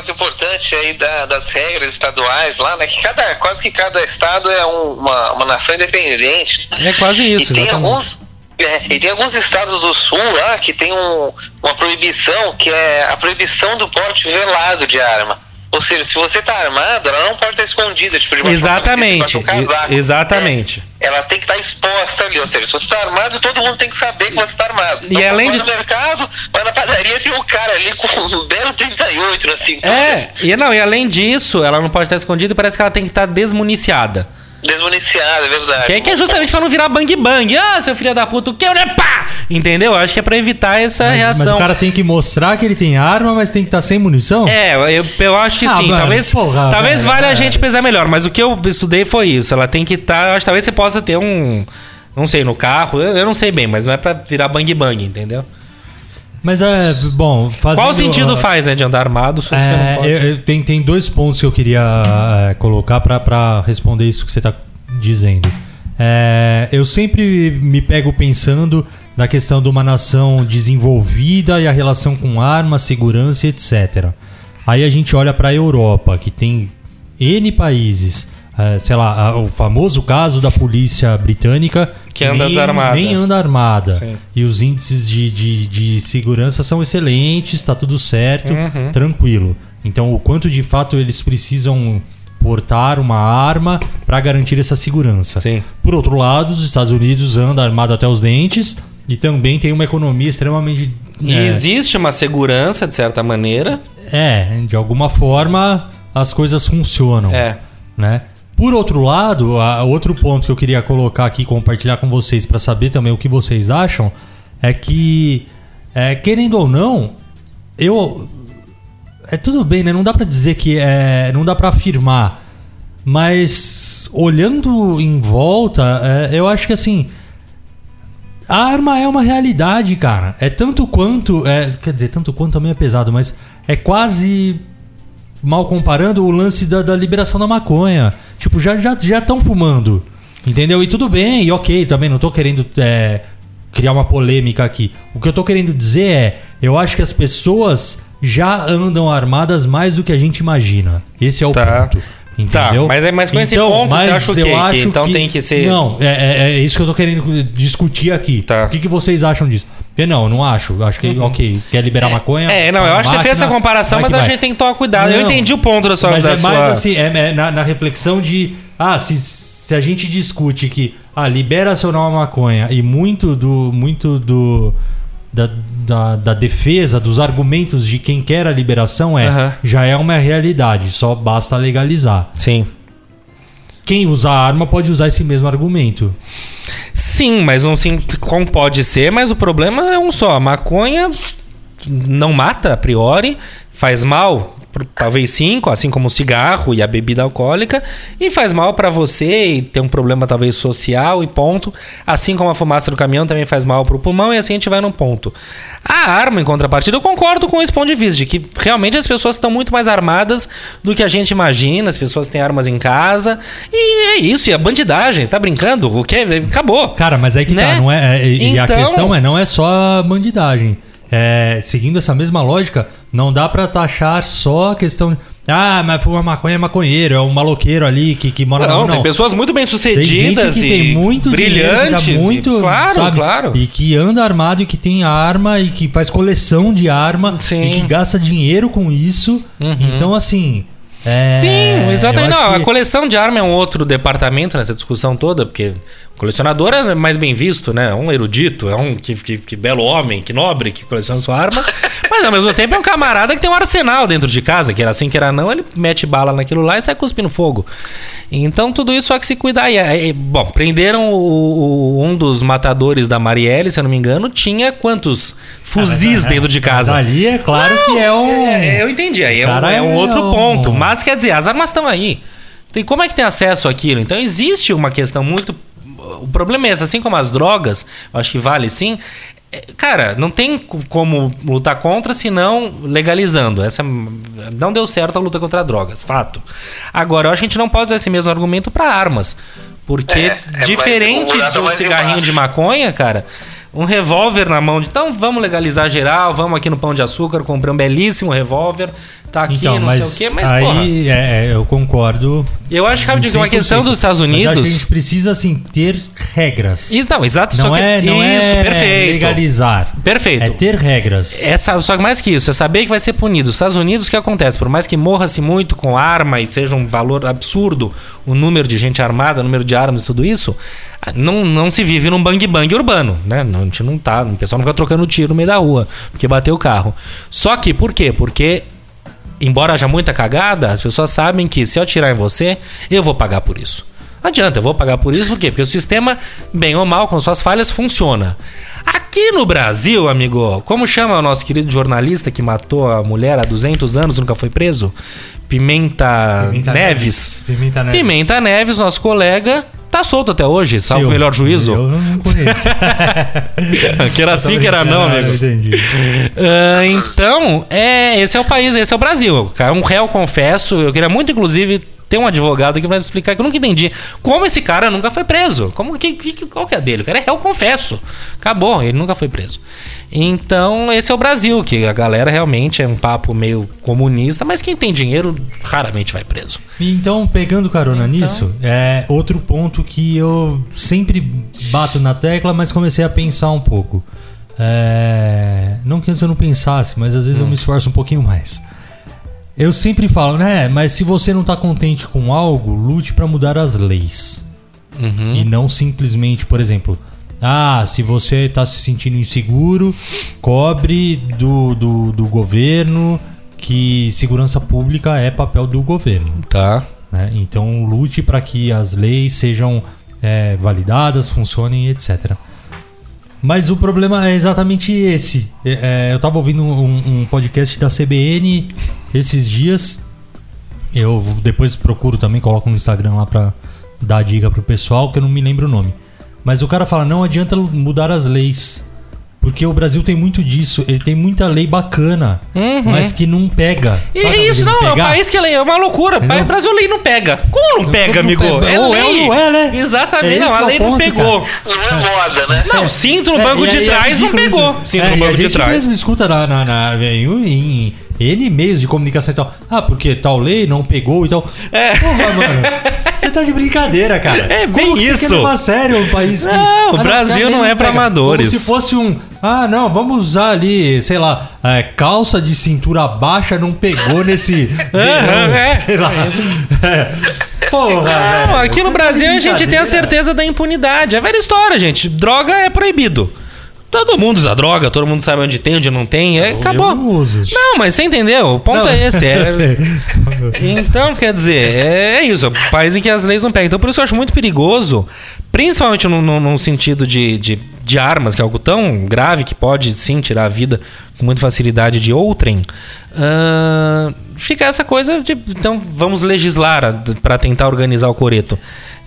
negócio importante aí da- das regras estaduais lá, né? Que cada, quase que cada estado é um- uma, uma nação independente. É quase isso, e tem exatamente. alguns. é, e tem alguns estados do sul lá que tem um- uma proibição, que é a proibição do porte velado de arma. Ou seja, se você tá armado, ela não pode estar escondida, tipo, debaixo Exatamente. casaco. Exatamente. É, ela tem que estar exposta ali, ou seja, se você tá armado, todo mundo tem que saber que você tá armado. E além de- no mercado, vai na padaria, tem um cara ali com um belo 38 na cintura. É, e não, e além disso, ela não pode estar escondida e parece que ela tem que estar desmuniciada. Desmuniciado, é verdade. Que, é- que é justamente pra não virar bang bang. Ah, seu filho da puta, o que? Né? Pá! Entendeu? Acho que é pra evitar essa Mas, reação. mas o cara tem que mostrar que ele tem arma, mas tem que estar sem munição? É, eu, eu acho que Ah, sim. mano, talvez porra, talvez velho, valha a é. gente pesar melhor, mas o que eu estudei foi isso. Ela tem que estar. acho que talvez você possa ter um. Não sei, no carro. Eu, eu não sei bem, mas não é pra virar bang bang, entendeu? Mas é, bom, fazendo... Qual sentido ah, faz, né, de andar armado se você É, não pode? eu- eu- tem, tem dois pontos que eu queria é, colocar pra responder isso que você tá dizendo. É, eu sempre me pego pensando na questão de uma nação desenvolvida e a relação com armas, segurança, etc. Aí a gente olha pra Europa, que tem N países, é, sei lá, o famoso caso da polícia britânica Que anda nem, desarmada. nem anda armada. Sim. E os índices de, de, de segurança são excelentes, tá tudo certo, Uhum. tranquilo. Então, o quanto de fato eles precisam portar uma arma para garantir essa segurança. Sim. Por outro lado, os Estados Unidos andam armado até os dentes e também tem uma economia extremamente. E é, existe uma segurança, de certa maneira. é, de alguma forma as coisas funcionam É. né? Por outro lado, a- outro ponto que eu queria colocar aqui, compartilhar com vocês para saber também o que vocês acham, é que, é, querendo ou não, eu é tudo bem, né? Não dá para dizer que é, não dá para afirmar, mas olhando em volta, é, eu acho que assim a arma é uma realidade, cara. É tanto quanto. É, quer dizer, tanto quanto também é pesado, mas é quase. Mal comparando o lance da, da liberação da maconha. Tipo, já estão já, estão fumando. Entendeu? E tudo bem, e ok, também não tô querendo é, criar uma polêmica aqui. O que eu tô querendo dizer é: eu acho que as pessoas já andam armadas mais do que a gente imagina. Esse é o Tá. ponto. Entendeu? Tá, mas é- mas com esse ponto, você acha o quê? eu Que então tem que ser- Não, é, é- é isso que eu tô querendo discutir aqui. Tá. O que, que vocês acham disso? Porque não, eu não acho. Eu Acho que, ok, quer liberar maconha. Uhum. É, não, eu acho que você fez essa comparação, mas que a gente tem que tomar cuidado. eu Não, entendi o ponto da sua Mas da é mais sua- assim, é, é na, na reflexão de. Ah, se, se a gente discute que ah, libera-se ou não a maconha e muito do. Muito do. Da, da, da defesa, dos argumentos de quem quer a liberação é Aham. já é uma realidade, só basta legalizar. Sim. Quem usa arma pode usar esse mesmo argumento. Sim, mas não sim, como pode ser, mas o problema é um só. A maconha não mata a priori, faz mal, por- talvez sim, assim como o cigarro e a bebida alcoólica, e faz mal pra você e tem um problema talvez social e ponto. Assim como a fumaça do caminhão também faz mal pro pulmão e assim a gente vai num ponto. A arma, em contrapartida, eu concordo com esse ponto de vista, de que realmente as pessoas estão muito mais armadas do que a gente imagina, as pessoas têm armas em casa, e é isso, e a bandidagem, você tá brincando? O que? Acabou. Cara, mas aí que Né? tá, não é, é- e a Então- questão é, não é só a bandidagem. É, seguindo essa mesma lógica, não dá pra taxar só a questão. Ah, mas foi uma maconha é maconheiro, é um maloqueiro ali que, que mora na Não, tem pessoas muito bem Tem gente sucedidas que e tem muito brilhantes. dinheiro, muito, e- claro, sabe? claro. E que anda armado e que tem arma e que faz coleção de arma Sim. e que gasta dinheiro com isso. Então, assim. É, Sim, exatamente. Não, que- a coleção de arma é um outro departamento nessa discussão toda, porque o colecionador é mais bem visto, né? É um erudito, é um que, que, que belo homem, que nobre, que coleciona sua arma. Mas ao mesmo tempo é um camarada que tem um arsenal dentro de casa, que era assim que era não, ele mete bala naquilo lá e sai cuspindo fogo. Então tudo isso há que se cuidar. E, aí, bom, prenderam o- o- um dos matadores da Marielle, se eu não me engano, tinha quantos fuzis dentro de casa? Mas ali é claro que é um. É, eu entendi. Aí é, um, é um é outro um- ponto. Mas quer dizer, as armas estão aí. Tem, como é que tem acesso àquilo? Então existe uma questão muito. O problema é esse, assim como as drogas, eu acho que vale sim. É, Cara, não tem co- como lutar contra senão legalizando. Essa não deu certo a luta contra drogas, fato. Agora, eu acho que a gente não pode usar esse mesmo argumento para armas, porque É, é diferente o buraco de um mais cigarrinho embaixo. de maconha, cara, um revólver na mão de. Então vamos legalizar geral, vamos aqui no Pão de Açúcar, comprei um belíssimo revólver, tá aqui, Então, não mas, sei o quê, mas porra, aí é, é, eu concordo. eu acho que é uma 100%. questão dos Estados que a Unidos. gente precisa, assim, ter regras. Isso, não, exato, só Não que- é, não isso, é perfeito. legalizar. Perfeito. É ter regras. É, só que mais que isso, é saber que vai ser punido. Os Estados Unidos, o que acontece? Por mais que morra-se muito com arma e seja um valor absurdo o número de gente armada, o número de armas e tudo isso, não, não se vive num bang-bang urbano, né? Não, a gente não tá, o pessoal não fica trocando tiro no meio da rua, porque bateu o carro. Só que, por quê? Porque, embora haja muita cagada, as pessoas sabem que se eu atirar em você, eu vou pagar por isso. Não adianta, eu vou pagar por isso, por quê? Porque o sistema, bem ou mal, com suas falhas, funciona. Aqui no Brasil, amigo, como chama o nosso querido jornalista que matou a mulher há 200 anos e nunca foi preso? Pimenta, Pimenta Neves. Pimenta Neves. Pimenta Neves, nosso colega, tá solto até hoje, salvo o melhor juízo. Eu não conheço. que era sim, que era não, Ah, amigo. Entendi. Ah, então, é, esse é o país, esse é o Brasil. Cara, um réu, confesso. Eu queria muito, inclusive, ter um advogado aqui pra explicar que eu nunca entendi como esse cara nunca foi preso. Como que, que- qual que é dele? O cara é réu, confesso. Acabou, ele nunca foi preso. Então, esse é o Brasil, que a galera realmente é um papo meio comunista, mas quem tem dinheiro raramente vai preso. Então, pegando carona nisso, é outro ponto que eu sempre bato na tecla, mas comecei a pensar um pouco. É, Não que antes eu não pensasse, mas às vezes eu me esforço um pouquinho mais. Eu sempre falo, né? Mas se você não tá contente com algo, lute pra mudar as leis. Uhum. E não simplesmente, por exemplo, ah, se você está se sentindo inseguro, cobre do, do, do governo que segurança pública é papel do governo. Tá. né? Então lute para que as leis sejam é, validadas, funcionem, etc. Mas o problema é exatamente esse. É, é, eu estava ouvindo um, um podcast da CBN esses dias. Eu depois procuro também, coloco no Instagram lá pra dar dica pro pessoal, que eu não me lembro o nome. Mas o cara fala, não adianta mudar as leis. Porque o Brasil tem muito disso. Ele tem muita lei bacana, mas que não pega. E Sabe isso não, é um pegar? país que é lei, é uma loucura. Entendeu? O Brasil lei não pega. Como não pega, Como não amigo? pega? É Ou é lei. ou não é, né? Exatamente, É não, a é lei não ponto, pegou. Não é moda, né? Não, cinto no É, banco de é trás não pegou. Cinto É, no banco a de gente trás. mesmo escuta na, na, na- em N meios de comunicação e tal. Ah, porque tal lei não pegou e tal. É. Porra, mano. Você tá de brincadeira, cara. É bem Como que Você isso. quer levar a sério um país que... Não, o que a Brasil não é pra pega. amadores. Como se fosse um... Ah, não, vamos usar ali, sei lá, é, calça de cintura baixa não pegou nesse... verão, é. sei lá. É. Porra, Não, velho. aqui no tá Brasil de a gente tem a certeza da impunidade. É velha história, gente. Droga é proibido. Todo mundo usa droga, todo mundo sabe onde tem, onde não tem. É, acabou. Não mas você entendeu? O ponto Não, é esse. É. Então, quer dizer, é, é isso. É um país em que as leis não pegam. Então, por isso eu acho muito perigoso, principalmente no, no- no sentido de, de, de armas, que é algo tão grave que pode sim tirar a vida com muita facilidade de outrem. ah, fica essa coisa de. Então, vamos legislar para tentar organizar o coreto.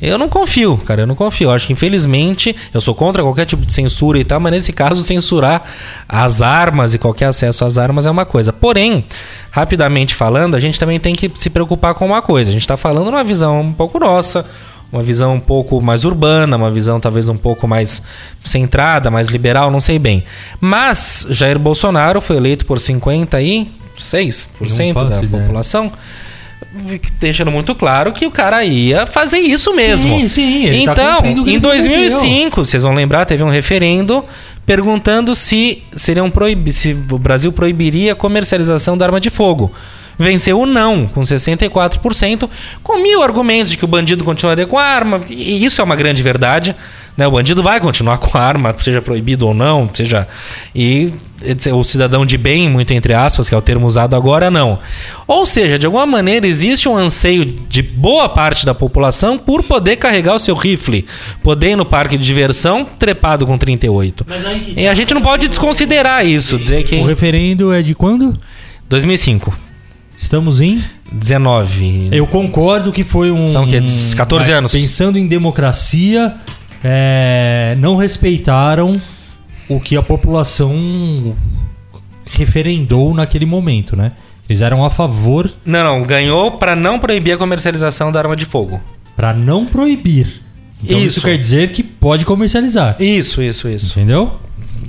Eu não confio, cara, eu não confio. Eu acho que, infelizmente, eu sou contra qualquer tipo de censura e tal, mas nesse caso, censurar as armas e qualquer acesso às armas é uma coisa. Porém, rapidamente falando, a gente também tem que se preocupar com uma coisa. A gente está falando numa visão um pouco nossa, uma visão um pouco mais urbana, uma visão talvez um pouco mais centrada, mais liberal, não sei bem. Mas Jair Bolsonaro foi eleito por 56% Não da ideia. população deixando muito claro que o cara ia fazer isso mesmo. Sim, sim, ele tá então, que em ele prometeu. 2005, vocês vão lembrar, teve um referendo perguntando se seriam proib... se o Brasil proibiria a comercialização da arma de fogo. Venceu o não, com 64%, com mil argumentos de que o bandido continuaria com a arma. E isso é uma grande verdade. Né? O bandido vai continuar com a arma, seja proibido ou não, seja. E o cidadão de bem, muito entre aspas, que é o termo usado agora, não. Ou seja, de alguma maneira existe um anseio de boa parte da população por poder carregar o seu rifle, poder ir no parque de diversão trepado com 38. E a gente não pode desconsiderar isso, dizer que. O referendo é de quando? 2005. Estamos em. 19. Eu concordo que foi um. São o quê? 14 vai, anos. Pensando em democracia, é, não respeitaram o que a população referendou naquele momento, né? Eles eram a favor Não, não, ganhou para não proibir a comercialização da arma de fogo. para não proibir. Então isso. Isso. quer dizer que pode comercializar. Isso, isso, isso. Entendeu?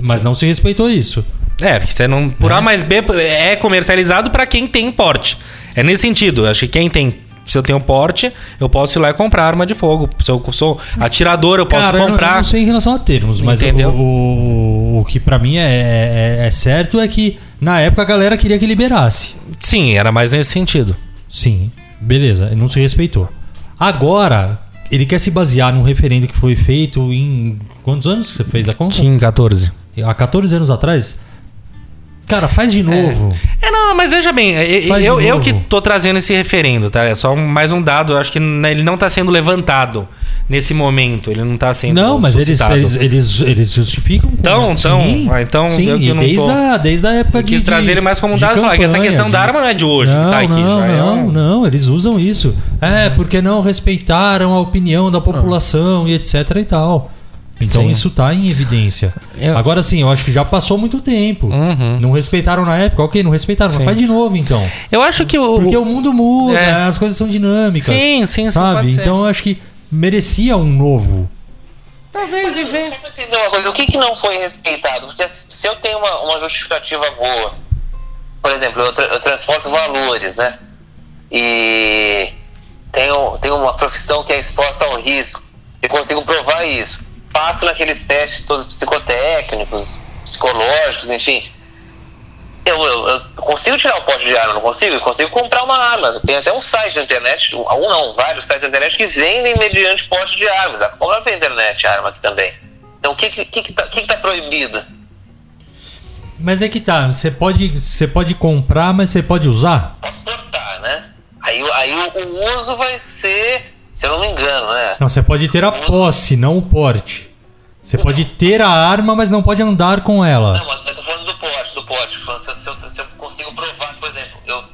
Mas não se respeitou isso. É, porque você não. Por A mais B é comercializado pra quem tem porte. É nesse sentido. Acho que quem tem. Se eu tenho porte, eu posso ir lá e comprar arma de fogo. Se eu sou atirador, eu posso Cara, eu não- comprar. Eu não sei em relação a termos, mas o, o, o que pra mim é, é- é certo é que na época a galera queria que liberasse. Sim, era mais nesse sentido. Sim, beleza, não se respeitou. Agora, ele quer se basear num referendo que foi feito em. Quantos anos você fez a conta? Kim 14. Há 14 anos atrás? Cara, faz de novo. É, não, mas veja bem, eu, Faz de eu, eu que tô trazendo esse referendo, tá? É só um- mais um dado, eu acho que né, ele não tá sendo levantado nesse momento, ele não tá sendo Não, mas eles, eles, eles, eles justificam. Então, então, sim, ah, então sim, eu que e não desde, tô- a, desde a época Eu de. quis trazer ele mais como um dado, falar que essa questão de- da arma não é de hoje, que não, tá aqui, Não, já é não, um- não, eles usam isso. É, porque não respeitaram a opinião da população e etc e tal. Então Sim. isso tá em evidência. Eu- Agora sim, eu acho que já passou muito tempo. Uhum. Não respeitaram na época, ok, não respeitaram, Sim. mas faz de novo então. Eu acho que o. Porque o mundo muda, É. as coisas são dinâmicas. Sim, sim, sabe? pode ser. Então eu acho que merecia um novo. Talvez e ver. Só pra entender uma coisa, o que, que não foi respeitado? Porque se eu tenho uma, uma justificativa boa, por exemplo, eu, tra- eu transporto valores, né? E tenho, tenho uma profissão que é exposta ao risco, eu consigo provar isso. Passo naqueles testes todos psicotécnicos, psicológicos, enfim. Eu, eu- eu consigo tirar o porte de arma, não consigo? Eu consigo comprar uma arma. Tem até um site na internet, um não, vários sites na internet que vendem mediante porte de armas. Dá pra comprar pela internet a arma aqui também. Então o que que, que, que, tá, que que tá proibido? Mas é que tá, você pode, você pode comprar, mas você pode usar? Posso portar, né? Aí, aí o, o uso vai ser, se eu não me engano, né? Não, você pode ter a posse, não o porte. Você pode ter a arma, mas não pode andar com ela. Não, mas eu tô falando do porte, do porte. Se, eu- se, eu, se eu consigo provar, por exemplo, eu.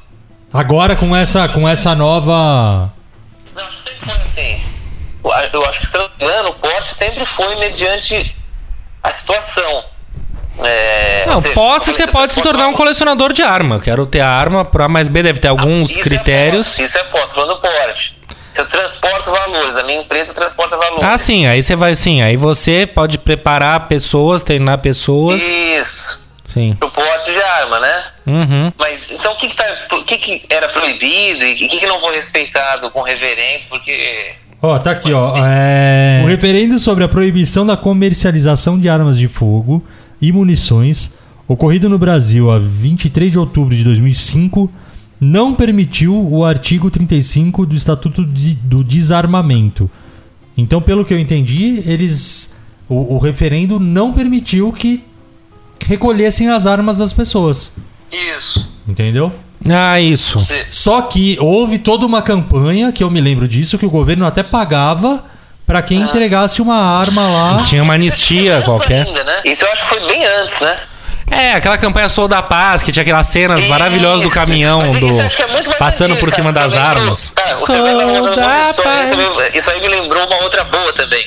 Agora com essa, com essa nova. Não, acho que sempre foi assim. Eu acho que, se eu não me engano, o porte sempre foi mediante a situação. É, Não, seja, posse você você pode se tornar um colecionador de arma. Eu quero ter a arma, por A mais B deve ter alguns Isso é critérios. posse, isso é posse, falando do porte. Eu transporto valores, a minha empresa transporta valores. Ah, sim, aí você vai sim. Aí você pode preparar pessoas, treinar pessoas. Isso. Sim. Pro porte de arma, né? Uhum. Mas então o que, que, tá, o que, que era proibido e o que, que não foi respeitado com reverendo? Porque. Ó, tá aqui, ó. É... O referendo sobre a proibição da comercialização de armas de fogo e munições, ocorrido no Brasil a 23 de outubro de 2005, não permitiu o artigo 35 do Estatuto de- do Desarmamento. Então, pelo que eu entendi, eles. O, o referendo não permitiu que recolhessem as armas das pessoas. Isso. Entendeu? Ah, isso. Você, Só que houve toda uma campanha, que eu me lembro disso, que o governo até pagava pra quem entregasse uma arma lá. Tinha uma anistia Antes qualquer. Ainda, né? Isso eu acho que foi bem antes, né? É, aquela campanha Sou da Paz, que tinha aquelas cenas maravilhosas do Isso. caminhão é do isso que é muito mais passando por cima das armas. Você Sou da história, paz. também- isso aí me lembrou uma outra boa também.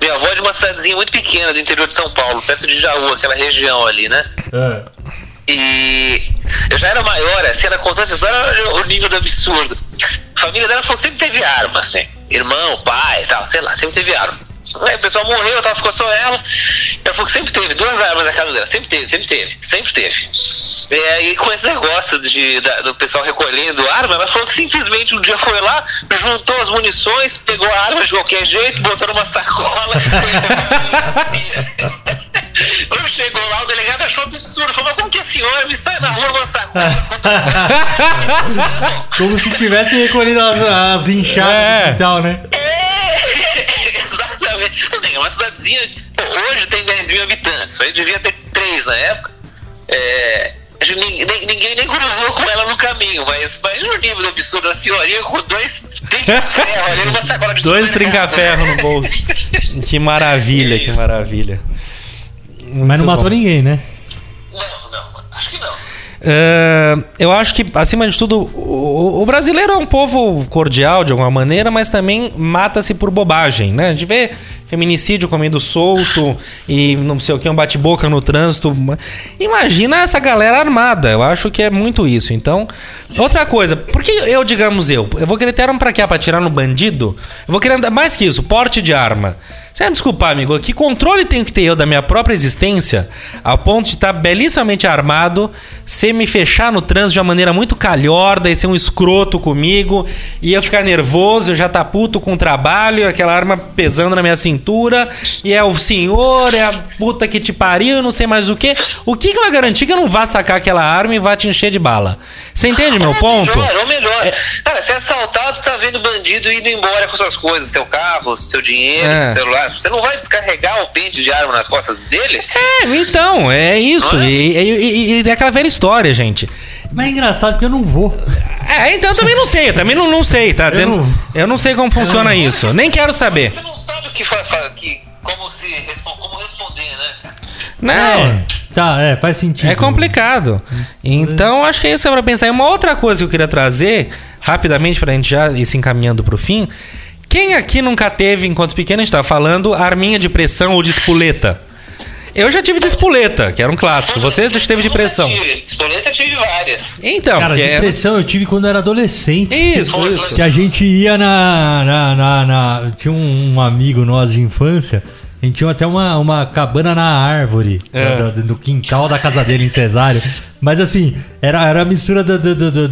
Minha avó é de uma cidadezinha muito pequena do interior de São Paulo, perto de Jaú, aquela região ali, né? É. E eu já era maior, assim, ela contando essa história, olha o nível do absurdo. A família dela falou sempre teve arma, assim. Irmão, pai e tal, sei lá, sempre teve arma. Aí o pessoal morreu, tal, ficou só ela. Ela falou que sempre teve duas armas na casa dela, sempre teve, sempre teve, sempre teve. E aí com esse negócio de, da- do pessoal recolhendo arma, ela falou que simplesmente um dia foi lá, juntou as munições, pegou a arma de qualquer jeito, botou numa sacola e foi Quando chegou lá, o delegado achou absurdo. Falou, mas como que a senhora me sai na rua numa sacola? Como se tivesse recolhido as, as inchadas É. e tal, né? é, bem, é uma cidadezinha, hoje tem 10 mil habitantes. Isso aí devia ter 3 na época. É, ninguém, nem- ninguém nem cruzou com ela no caminho, mas, mas no nível do absurdo, a senhorinha com dois trinca-ferro ali numa sacola de Dois trinca-ferro no bolso. Que maravilha, que maravilha. Mas não matou ninguém, né? Não, não, acho que não. É, eu acho que, acima de tudo, o, o brasileiro é um povo cordial de alguma maneira, mas também mata-se por bobagem, né? A gente vê feminicídio comendo solto e não sei o que, um bate-boca no trânsito. Imagina essa galera armada. Eu acho que é muito isso. Então, outra coisa, por que eu, digamos eu, eu vou querer ter arma pra quê? Pra atirar no bandido? Eu vou querer mais que isso, porte de arma. Você vai me desculpar, amigo. Que controle tenho que ter eu da minha própria existência a ponto de estar belíssimamente armado, ser me fechar no trânsito de uma maneira muito calhorda e ser um escroto comigo, e eu ficar nervoso, eu já tá puto com o trabalho, aquela arma pesando na minha cintura, e é o senhor, é a puta que te pariu, não sei mais o que. O que, que vai garantir que eu não vá sacar aquela arma e vá te encher de bala? Você entende meu Ou ponto? Melhor, ou melhor. Cara, você é assaltado, tá vendo bandido indo embora com suas coisas, seu carro, seu dinheiro, É. seu celular. Você não vai descarregar o pente de arma nas costas dele? É, então, é isso. Não é? E, e, e- e é aquela velha história, gente. Mas é engraçado porque eu não vou. É, então eu também não sei, eu também não, não sei, tá dizendo? não- Eu não sei como funciona isso. Nem quero saber. Você não sabe o que, fa- fa- que como se como responder, né? Não. É, tá, é, faz sentido. É complicado. Então, acho que é isso que é pra pensar. E uma outra coisa que eu queria trazer, rapidamente, pra gente já ir se encaminhando pro fim. Quem aqui nunca teve, enquanto pequeno, a gente tava falando, arminha de pressão ou de espoleta? Eu já tive de espoleta, que era um clássico. Você já teve de pressão. tive. Espoleta eu tive várias. Então, Cara, porque é- depressão eu tive quando eu era adolescente. Isso, isso. Que a gente ia na. na, na- na- tinha um, um amigo nosso de infância. A gente tinha até uma, uma cabana na árvore, É. do, do- do quintal da casa dele em Cesário. Mas assim, era, era a mistura do- do-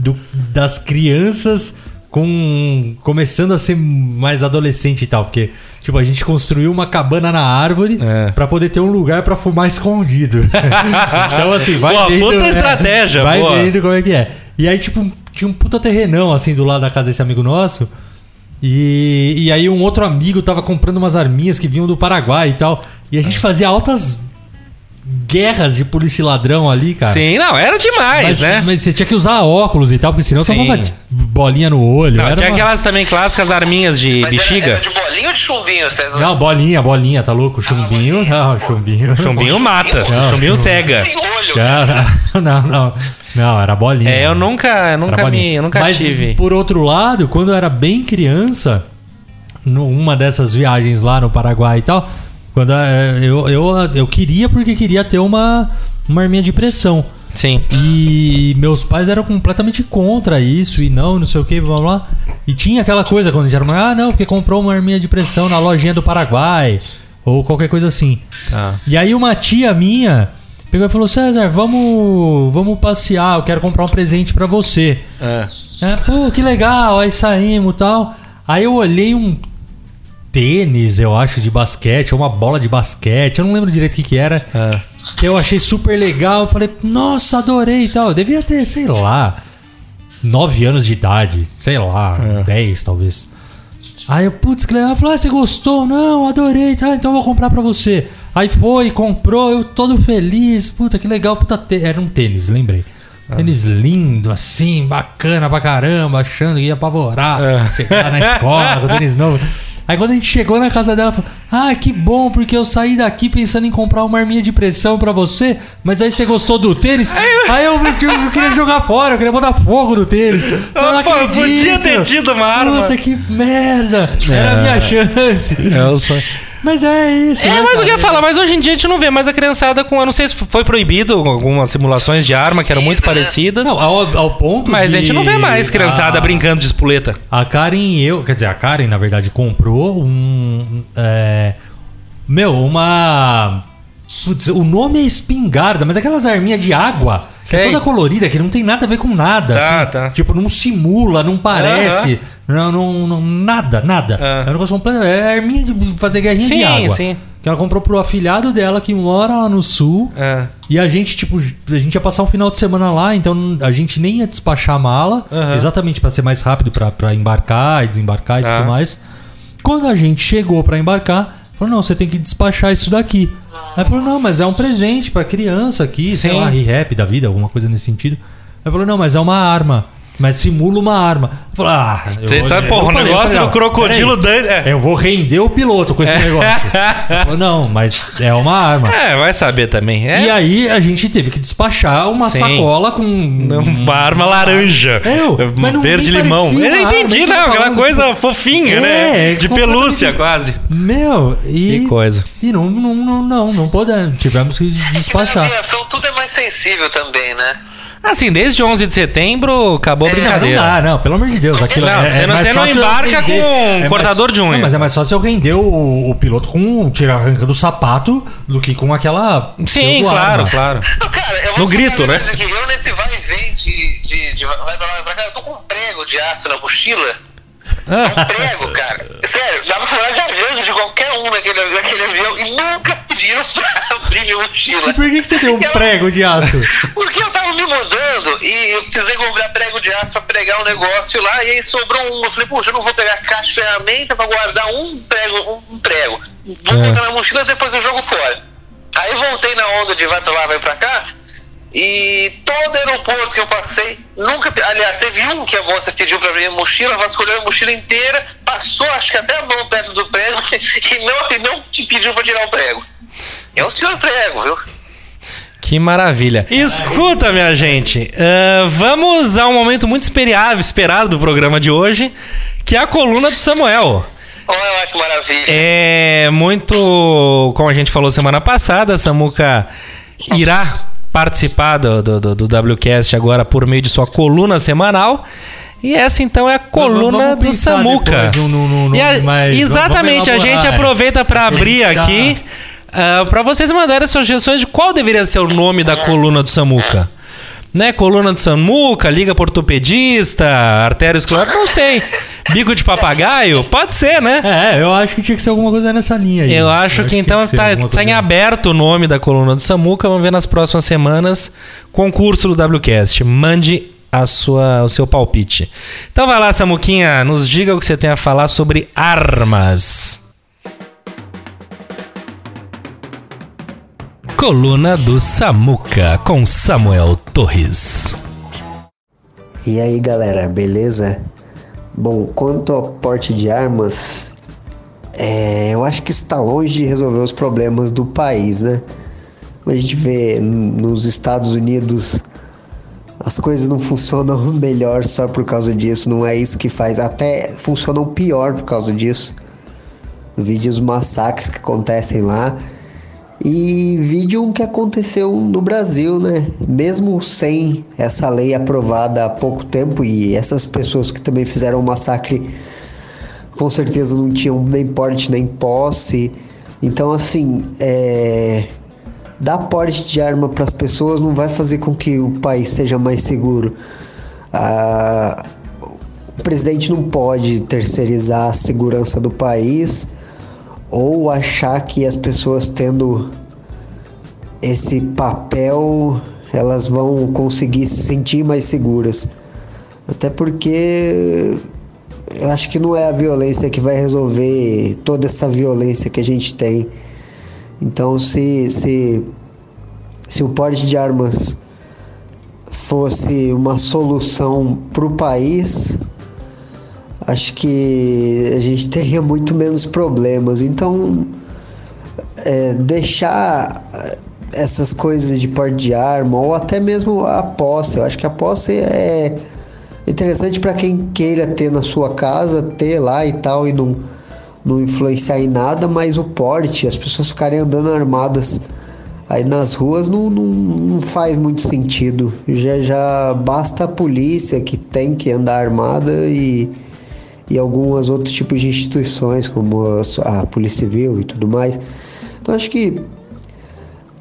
do- das crianças com. começando a ser mais adolescente e tal. Porque, tipo, a gente construiu uma cabana na árvore É. pra poder ter um lugar pra fumar escondido. então, assim, vai Boa, vendo. puta né? estratégia, Vai boa. vendo como é que é. E aí, tipo, tinha um puta terrenão, assim, do lado da casa desse amigo nosso. E, e aí um outro amigo tava comprando umas arminhas que vinham do Paraguai e tal. E a gente fazia altas guerras de polícia e ladrão ali, cara. Sim, não, era demais, Mas, né? mas você tinha que usar óculos e tal, porque senão Sim. tomava bolinha no olho. Não, era tinha uma- aquelas também clássicas arminhas de Mas era, bexiga. era de bolinha ou de chumbinho, César? Não, bolinha, bolinha, tá louco? Chumbinho, não, chumbinho. Chumbinho mata, Não, chumbinho não. cega. Tem Não, não, não. Era bolinha. É, eu nunca, eu nunca me, eu nunca Mas, tive. por outro lado, quando eu era bem criança, numa dessas viagens lá no Paraguai e tal, quando eh, eu, eu, eu queria porque queria ter uma, uma arminha de pressão. Sim. E meus pais eram completamente contra isso e não, não sei o que, blá blá. blá. E tinha aquela coisa quando a gente era, uma- ah, não, porque comprou uma arminha de pressão na lojinha do Paraguai ou qualquer coisa assim. Tá. E aí uma tia minha pegou e falou: César, vamos, vamos passear, eu quero comprar um presente pra você. É. É, pô, que legal, aí saímos e tal. Aí eu olhei um tênis, eu acho, de basquete, ou uma bola de basquete, eu não lembro direito o que que era, É. que eu achei super legal. Eu falei, nossa, adorei e tal. Eu devia ter, sei lá, 9 anos de idade, sei lá, É. 10 talvez. Aí eu, putz, que legal. Falei, ah, você gostou? Não, adorei, tá, então eu vou comprar pra você. Aí foi, comprou, eu todo feliz, puta, que legal, puta, era um tênis, lembrei. Ah. Tênis lindo, assim, bacana pra caramba, achando que ia apavorar, É. chegar na escola com tênis novo. Aí quando a gente chegou na casa dela, falou: Ah, que bom, porque eu saí daqui pensando em comprar uma arminha de pressão pra você, mas aí você gostou do tênis? Aí eu, eu queria jogar fora, eu queria botar fogo no tênis. Eu não pô, acredito. podia ter tido uma arma. Puta que merda! Era a minha chance. Eu sou... Mas é isso. É, né, mas eu queria falar, mas hoje em dia a gente não vê mais a criançada com. Eu não sei se foi proibido algumas simulações de arma que eram muito parecidas. Não, ao, ao ponto mas a de gente não vê mais criançada a, brincando de espoleta. A Karen e eu, quer dizer, a Karen na verdade comprou um. é, meu, uma. Putz, o nome é espingarda, mas aquelas arminhas de água, que é toda colorida, que não tem nada a ver com nada. Tá, assim. tá. Tipo, não simula, não parece. Não, não, não- nada, nada. Ah. É um negócio completo. É arminha de fazer guerrinha Sim, de água. sim. Que ela comprou pro afilhado dela que mora lá no sul. É. E a gente, tipo, a gente ia passar um final de semana lá, então a gente nem ia despachar a mala, Aham. exatamente pra ser mais rápido pra, pra embarcar e desembarcar Tá. e tudo mais. Quando a gente chegou pra embarcar, falou: não, você tem que despachar isso daqui. Aí falou: não, mas é um presente pra criança aqui, sei Sim. lá, rap da vida, alguma coisa nesse sentido. Aí falou: não, mas é uma arma. Mas simula uma arma. Falei, ah, Você vou- tá, porra, o falei, negócio falei, do crocodilo peraí, Dan. É. Eu vou render o piloto com esse negócio. Ele falou, não, mas é uma arma. É, vai saber também. É E aí a gente teve que despachar uma Sim. sacola com. uma arma laranja. Eu, mas não- verde nem limão. parecia Eu não entendi, não. tô Aquela coisa tipo, fofinha, é, né? De completamente- pelúcia, quase. Meu, e. Que coisa. E não, não, não, não, não podemos. Tivemos que Na despachar. aviação tudo é mais sensível também, né? Assim, desde 11 de setembro, acabou a Não, não brincadeira. dá, não, pelo amor de Deus. Aquilo Não, é, você é não- mais você não embarca render- com um é mais- cortador de unha. Não, mas é mais fácil eu render o, o piloto com um tira-arranca do sapato do que com aquela. Sim, claro, claro. Não, Cara, eu No grito, né? Eu nesse vai e vem de, de, de vai pra lá, vai pra cá, eu tô com um prego de aço na mochila. Ah. Um prego, cara. Sério, pra falar garganta de qualquer um naquele, naquele avião e nunca pediram pra abrir minha mochila. E por que, que você tem um prego de aço? Porque eu tava me mudando e eu precisei comprar prego de aço pra pregar um negócio lá e aí sobrou um. Eu falei, puxa, eu não vou pegar caixa de ferramenta pra guardar um prego, um prego. Vou É. botar na mochila e depois eu jogo fora. Aí voltei na onda de vai pra lá, vai pra cá. E todo aeroporto que eu passei, nunca. Aliás, teve um que a moça pediu pra abrir a mochila, vasculhou a mochila inteira, passou, acho que até a mão perto do prego, e não, e não te pediu pra tirar o prego. É o senhor prego, viu? Que maravilha. Escuta, minha gente. ah, vamos a um momento muito esperado, esperado do programa de hoje, que é a coluna do Samuel. Olha que maravilha. É muito. Como a gente falou semana passada, a Samuca irá participar do, do, do, WCast agora por meio de sua coluna semanal. E essa então é a coluna do Samuca. depois no- no- no a- mas exatamente, a gente aproveita para abrir Eita. aqui para vocês mandarem sugestões de qual deveria ser o nome da coluna do Samuca. Né? Coluna do Samuca, Liga por Ortopedista, Artério Esclerótico, não sei. Bico de papagaio? Pode ser, né? É, eu acho que tinha que ser alguma coisa nessa linha aí. Eu acho que então ser tá, tá em aberto o nome da coluna do Samuca. Vamos ver nas próximas semanas. Concurso do WCast. Mande a sua, o seu palpite. Então vai lá, Samuquinha. Nos diga o que você tem a falar sobre armas. Coluna do Samuca com Samuel Torres. E aí galera, beleza? Bom, quanto ao porte de armas, é, eu acho que está longe de resolver os problemas do país, né? A gente vê nos Estados Unidos as coisas não funcionam melhor só por causa disso, não é isso que faz, até funcionam pior por causa disso. Vídeos massacres que acontecem lá. E vídeo que aconteceu no Brasil, né? Mesmo sem essa lei aprovada há pouco tempo e essas pessoas que também fizeram o massacre com certeza não tinham nem porte nem posse. Então, assim, é... dar porte de arma para as pessoas não vai fazer com que o país seja mais seguro. Ah, o presidente não pode terceirizar a segurança do país ou achar que as pessoas tendo esse papel elas vão conseguir se sentir mais seguras. Até porque eu acho que não é a violência que vai resolver toda essa violência que a gente tem. Então, se, se, se o porte de armas fosse uma solução para o país, acho que a gente teria muito menos problemas. Então, é, deixar essas coisas de porte de arma ou até mesmo a posse, eu acho que a posse é interessante para quem queira ter na sua casa, ter lá e tal e não, não influenciar em nada, mas o porte, as pessoas ficarem andando armadas aí nas ruas não, não, não faz muito sentido. Já, já basta a polícia que tem que andar armada e, e alguns outros tipos de instituições, como a, a Polícia Civil e tudo mais. Então acho que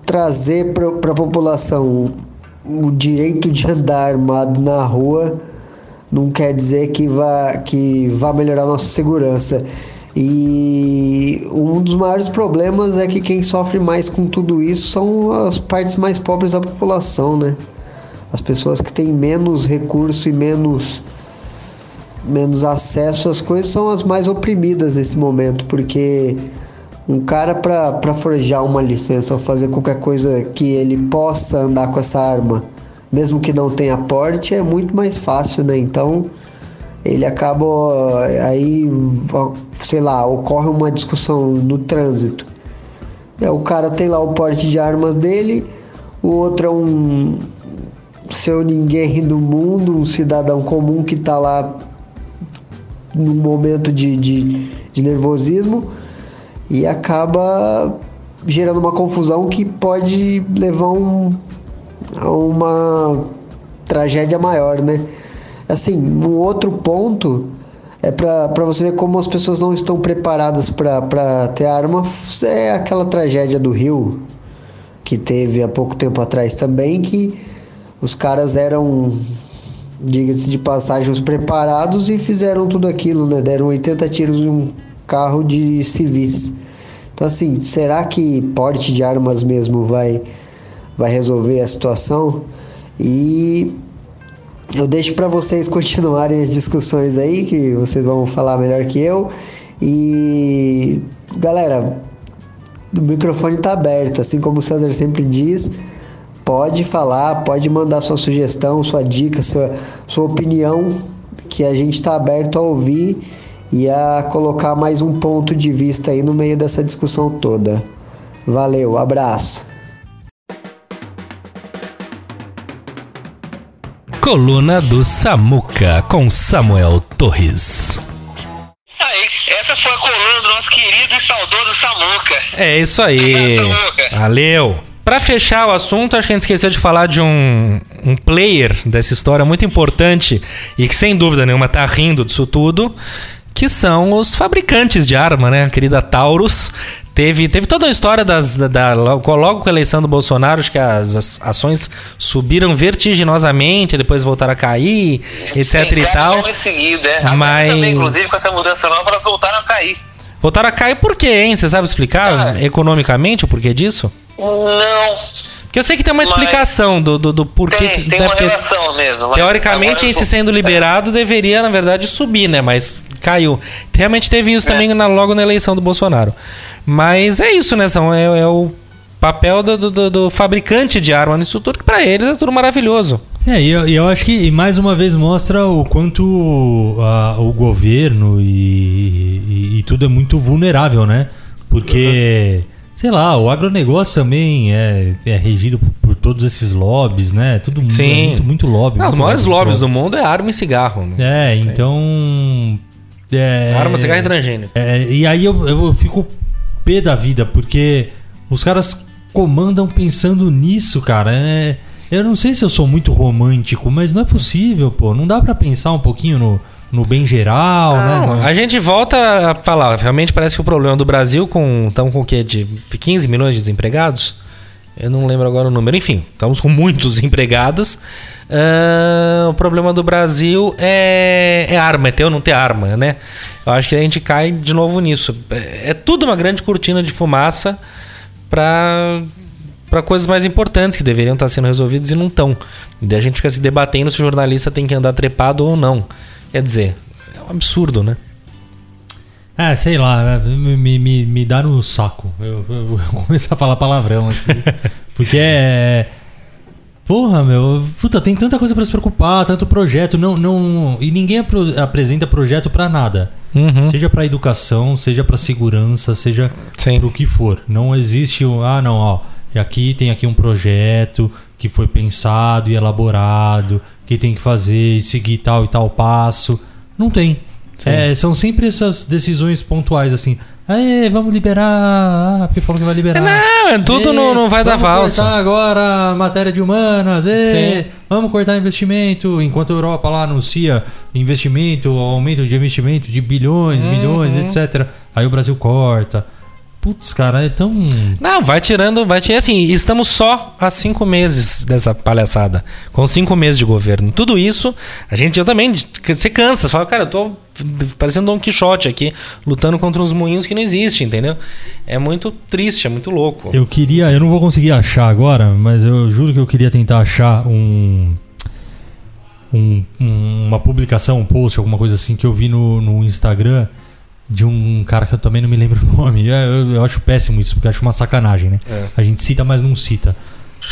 trazer para a população o direito de andar armado na rua não quer dizer que vá, que vá melhorar a nossa segurança. E um dos maiores problemas é que quem sofre mais com tudo isso são as partes mais pobres da população, né? As pessoas que têm menos recurso e menos, menos acesso às coisas são as mais oprimidas nesse momento, porque um cara para forjar uma licença ou fazer qualquer coisa que ele possa andar com essa arma, mesmo que não tenha porte, é muito mais fácil, né? Então ele acaba aí, sei lá, ocorre uma discussão no trânsito. É, o cara tem lá o porte de armas dele, o outro é um seu ninguém do mundo, um cidadão comum que tá lá num momento de, de, de nervosismo e acaba gerando uma confusão que pode levar um, a uma tragédia maior, né? Assim, um outro ponto é para você ver como as pessoas não estão preparadas para ter arma. É aquela tragédia do Rio que teve há pouco tempo atrás também, que os caras eram, diga-se de passagem, os preparados e fizeram tudo aquilo, né? Deram 80 tiros em um carro de civis. Então, assim, será que porte de armas mesmo vai, vai resolver a situação? E eu deixo para vocês continuarem as discussões aí, que vocês vão falar melhor que eu. E galera, o microfone está aberto, assim como o César sempre diz. Pode falar, pode mandar sua sugestão, sua dica, sua, sua opinião, que a gente está aberto a ouvir e a colocar mais um ponto de vista aí no meio dessa discussão toda. Valeu, abraço. Coluna do Samuca com Samuel Torres. Aí, essa foi a coluna do nosso querido e saudoso Samuca. É isso aí. Valeu. Pra fechar o assunto, acho que a gente esqueceu de falar de um, um player dessa história muito importante e que sem dúvida nenhuma tá rindo disso tudo, que são os fabricantes de arma, né? A querida Taurus. Teve, teve toda a história das, da, da- logo com a eleição do Bolsonaro, acho que as, as ações subiram vertiginosamente, depois voltaram a cair, etc Sim, e tal. seguidos, né? Agora Mas- também, inclusive, com essa mudança nova, elas voltaram a cair. Voltaram a cair por quê, hein? Você sabe explicar Cara. economicamente o porquê disso? Não, Porque eu sei que tem uma explicação do, do, do porquê. tem, que- tem né, uma relação mesmo. mas Teoricamente, esse sendo liberado deveria, na verdade, subir, né? Mas caiu. Realmente teve isso também na- logo na eleição do Bolsonaro. Mas é isso, né? São, é, é o papel do, do- do- fabricante de arma nisso tudo, que pra eles é tudo maravilhoso. É, e eu, eu acho que mais uma vez mostra o quanto ah, o governo e, e- e tudo é muito vulnerável, né? Porque, sei lá, o agronegócio também é, é regido por, todos esses lobbies, né? Tudo mu- Sim. é muito, muito lobby. Não, os muito maiores lobby, lobbies do mundo é arma e cigarro. Né? É, então. É, Arma, cigarro e transgênio. É, e aí eu, eu fico pé da vida, porque os caras comandam pensando nisso, cara. É, eu não sei se eu sou muito romântico, mas não é possível, pô. Não dá pra pensar um pouquinho no, no bem geral, Não, né? a gente volta a falar. Realmente parece que o problema do Brasil com. Estamos com o quê? De 15 milhões de desempregados? Eu não lembro agora o número. Enfim, estamos com muitos empregados. Ah, o problema do Brasil é, é arma, é ter ou não ter arma, né? Eu acho que a gente cai de novo nisso. É, é tudo uma grande cortina de fumaça para para coisas mais importantes que deveriam estar sendo resolvidas e não estão. E daí a gente fica se debatendo se o jornalista tem que andar trepado ou não. Quer dizer, é um absurdo, né? É, sei lá, me, me, me, me dá no saco. Eu, eu vou começar a falar palavrão aqui. porque é. Porra, meu. Puta, tem tanta coisa pra se preocupar, tanto projeto. não não E ninguém apro- apresenta projeto pra nada. Uhum. Seja pra educação, seja pra segurança, seja Sim. pro que for. Não existe um. Ah, não, ó. Aqui tem aqui um projeto que foi pensado e elaborado, que tem que fazer e seguir tal e tal passo. Não tem. É, são sempre essas decisões pontuais, assim. Aê, vamos liberar. Ah, porque falou que vai liberar. Não, é tudo Ê, não, não vai dar vamos valsa. cortar agora matéria de humanas. Ê, Sim. vamos cortar investimento. Enquanto a Europa lá anuncia investimento, aumento de investimento de bilhões, Uhum. milhões, etc. Aí o Brasil corta. Putz, cara, é tão. Não, vai tirando, vai tirando. Assim, estamos só há cinco meses dessa palhaçada. Com cinco meses de governo. Tudo isso, a gente, eu também, você cansa. Você fala, cara, eu tô parecendo Don Quixote aqui, lutando contra uns moinhos que não existem, entendeu? É muito triste, é muito louco. Eu queria, eu não vou conseguir achar agora, mas eu juro que eu queria tentar achar um, um- um- uma publicação, um post, alguma coisa assim que eu vi no, no Instagram de um cara que eu também não me lembro o nome. É, Eu, eu acho péssimo isso, porque eu acho uma sacanagem, né? É. A gente cita, mas não cita.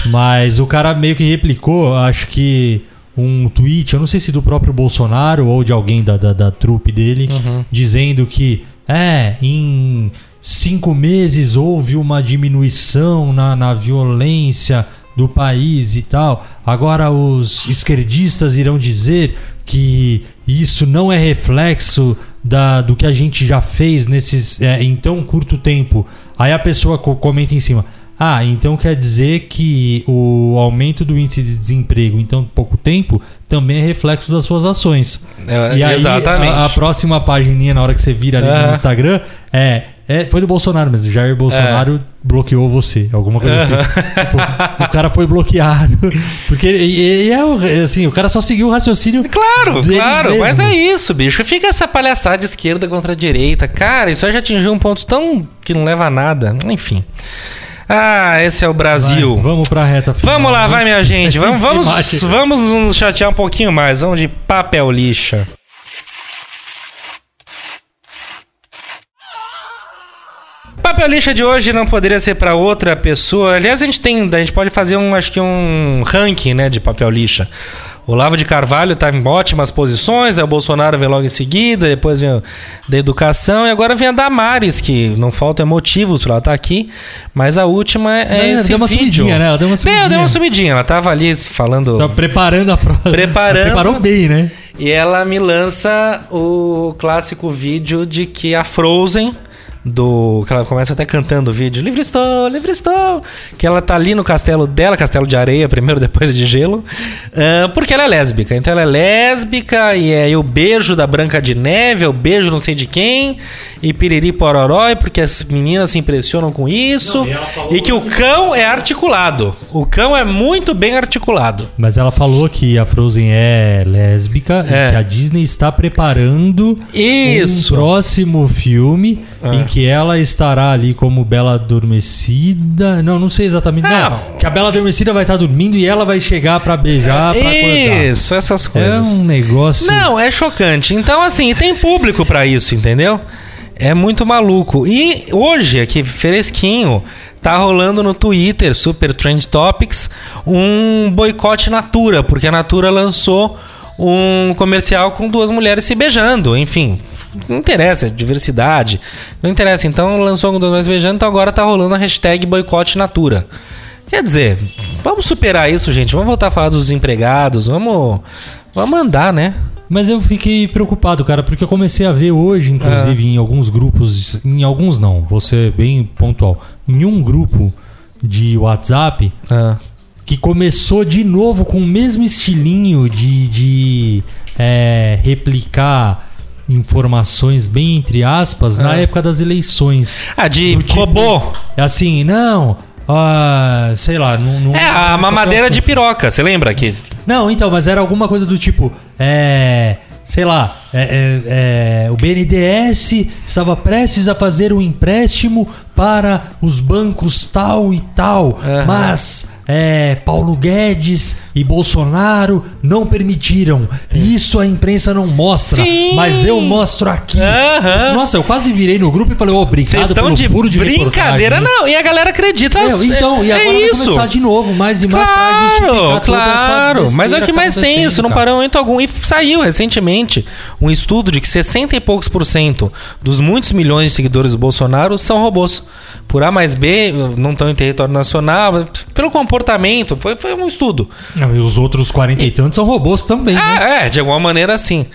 Mas o cara meio que replicou, acho que um tweet, eu não sei se do próprio Bolsonaro ou de alguém da, da, da trupe dele, dizendo que é, em cinco meses houve uma diminuição na, na violência do país e tal. Agora os esquerdistas irão dizer que isso não é reflexo da, do que a gente já fez nesses é, em tão curto tempo. Aí a pessoa co- comenta em cima. Ah, então quer dizer que o aumento do índice de desemprego em tão pouco tempo também é reflexo das suas ações. É, e aí, exatamente. A, a próxima pagininha, na hora que você vira ali É. no Instagram, é, é. Foi do Bolsonaro mesmo. Jair Bolsonaro bloqueou você. Alguma coisa assim. Tipo, o cara foi bloqueado. Porque e, é o- assim, o cara só seguiu o raciocínio. Claro, claro, mas é mesmos. isso, bicho. Fica essa palhaçada de esquerda contra a direita. Cara, isso aí já atingiu um ponto tão que não leva a nada. Enfim. Ah, esse é o Brasil. Vai, vamos pra reta final. Vamos lá, vai, minha gente. Vamos, vamos, vamos nos chatear um pouquinho mais. Vamos de papel lixa. Papel lixa de hoje não poderia ser para outra pessoa. Aliás, a gente tem, a gente pode fazer um, acho que um ranking, né, de papel lixa. O Olavo de Carvalho tá em ótimas posições, aí o Bolsonaro vem logo em seguida, depois vem o da educação e agora vem a Damares, que não faltam motivos para ela estar aqui, mas a última é, Não, ela esse deu uma vídeo. sumidinha, né? Ela deu uma Deu, deu sumidinha. uma sumidinha. Ela tava ali falando. Tá preparando a prova. Preparando. Preparou bem, né? E ela me lança o clássico vídeo de que a Frozen. Do. Que ela começa até cantando o vídeo. Livre estou, livre estou. Que ela tá ali no castelo dela, castelo de areia, primeiro, depois de gelo. ah, porque ela é lésbica. Então ela é lésbica e é o beijo da Branca de Neve, é o beijo não sei de quem. E piriri pororó, porque as meninas se impressionam com isso. Não, e e que o cão é articulado. O cão é muito bem articulado. Mas ela falou que a Frozen é lésbica É. e que a Disney está preparando Isso. um próximo filme É. em que ela estará ali como Bela Adormecida. Não, não sei exatamente. Não, Não. que a Bela Adormecida vai estar dormindo e ela vai chegar pra beijar, pra acordar. Isso, essas É coisas. um negócio. Não, é chocante. Então, assim, tem público pra isso, entendeu? É muito maluco. E hoje, aqui, fresquinho, tá rolando no Twitter, Super Trend Topics, um boicote Natura, porque a Natura lançou um comercial com duas mulheres se beijando, enfim. Não interessa, é diversidade. Não interessa. Então lançou mulheres se beijando, então agora tá rolando a hashtag boicote Natura. Quer dizer, vamos superar isso, gente. Vamos voltar a falar dos empregados. Vamos, vamos andar, né? Mas eu fiquei preocupado, cara, porque eu comecei a ver hoje, inclusive, em alguns grupos, em alguns não, vou ser bem pontual, em um grupo de WhatsApp Ah. que começou de novo com o mesmo estilinho de, de é, replicar informações, bem entre aspas, na Ah. época das eleições. Ah, de tipo- robô. Assim, não, ah, sei lá, não, não É, a mamadeira de piroca, você lembra que. não, então, mas era alguma coisa do tipo, é. Sei lá, é, é, é, o BNDES estava prestes a fazer um empréstimo para os bancos tal e tal, Aham. mas é, Paulo Guedes e Bolsonaro não permitiram. Isso a imprensa não mostra, Sim. mas eu mostro aqui. Aham. Nossa, eu quase virei no grupo e falei, ô, Vocês obrigado estão pelo de furo de brincadeira, reportagem. não. E a galera acredita. É, então, e é agora vai isso. começar de novo, mais e mais Claro, claro. Mas é o que tá mais tem isso, não parou momento algum. E saiu recentemente um estudo de que 60 e poucos por cento dos muitos milhões de seguidores do Bolsonaro são robôs. Por A mais B, não estão em território nacional, pelo comportamento. Foi, foi um estudo. Não, e os outros 40 e tantos são robôs também, né? Ah, é, de alguma maneira sim.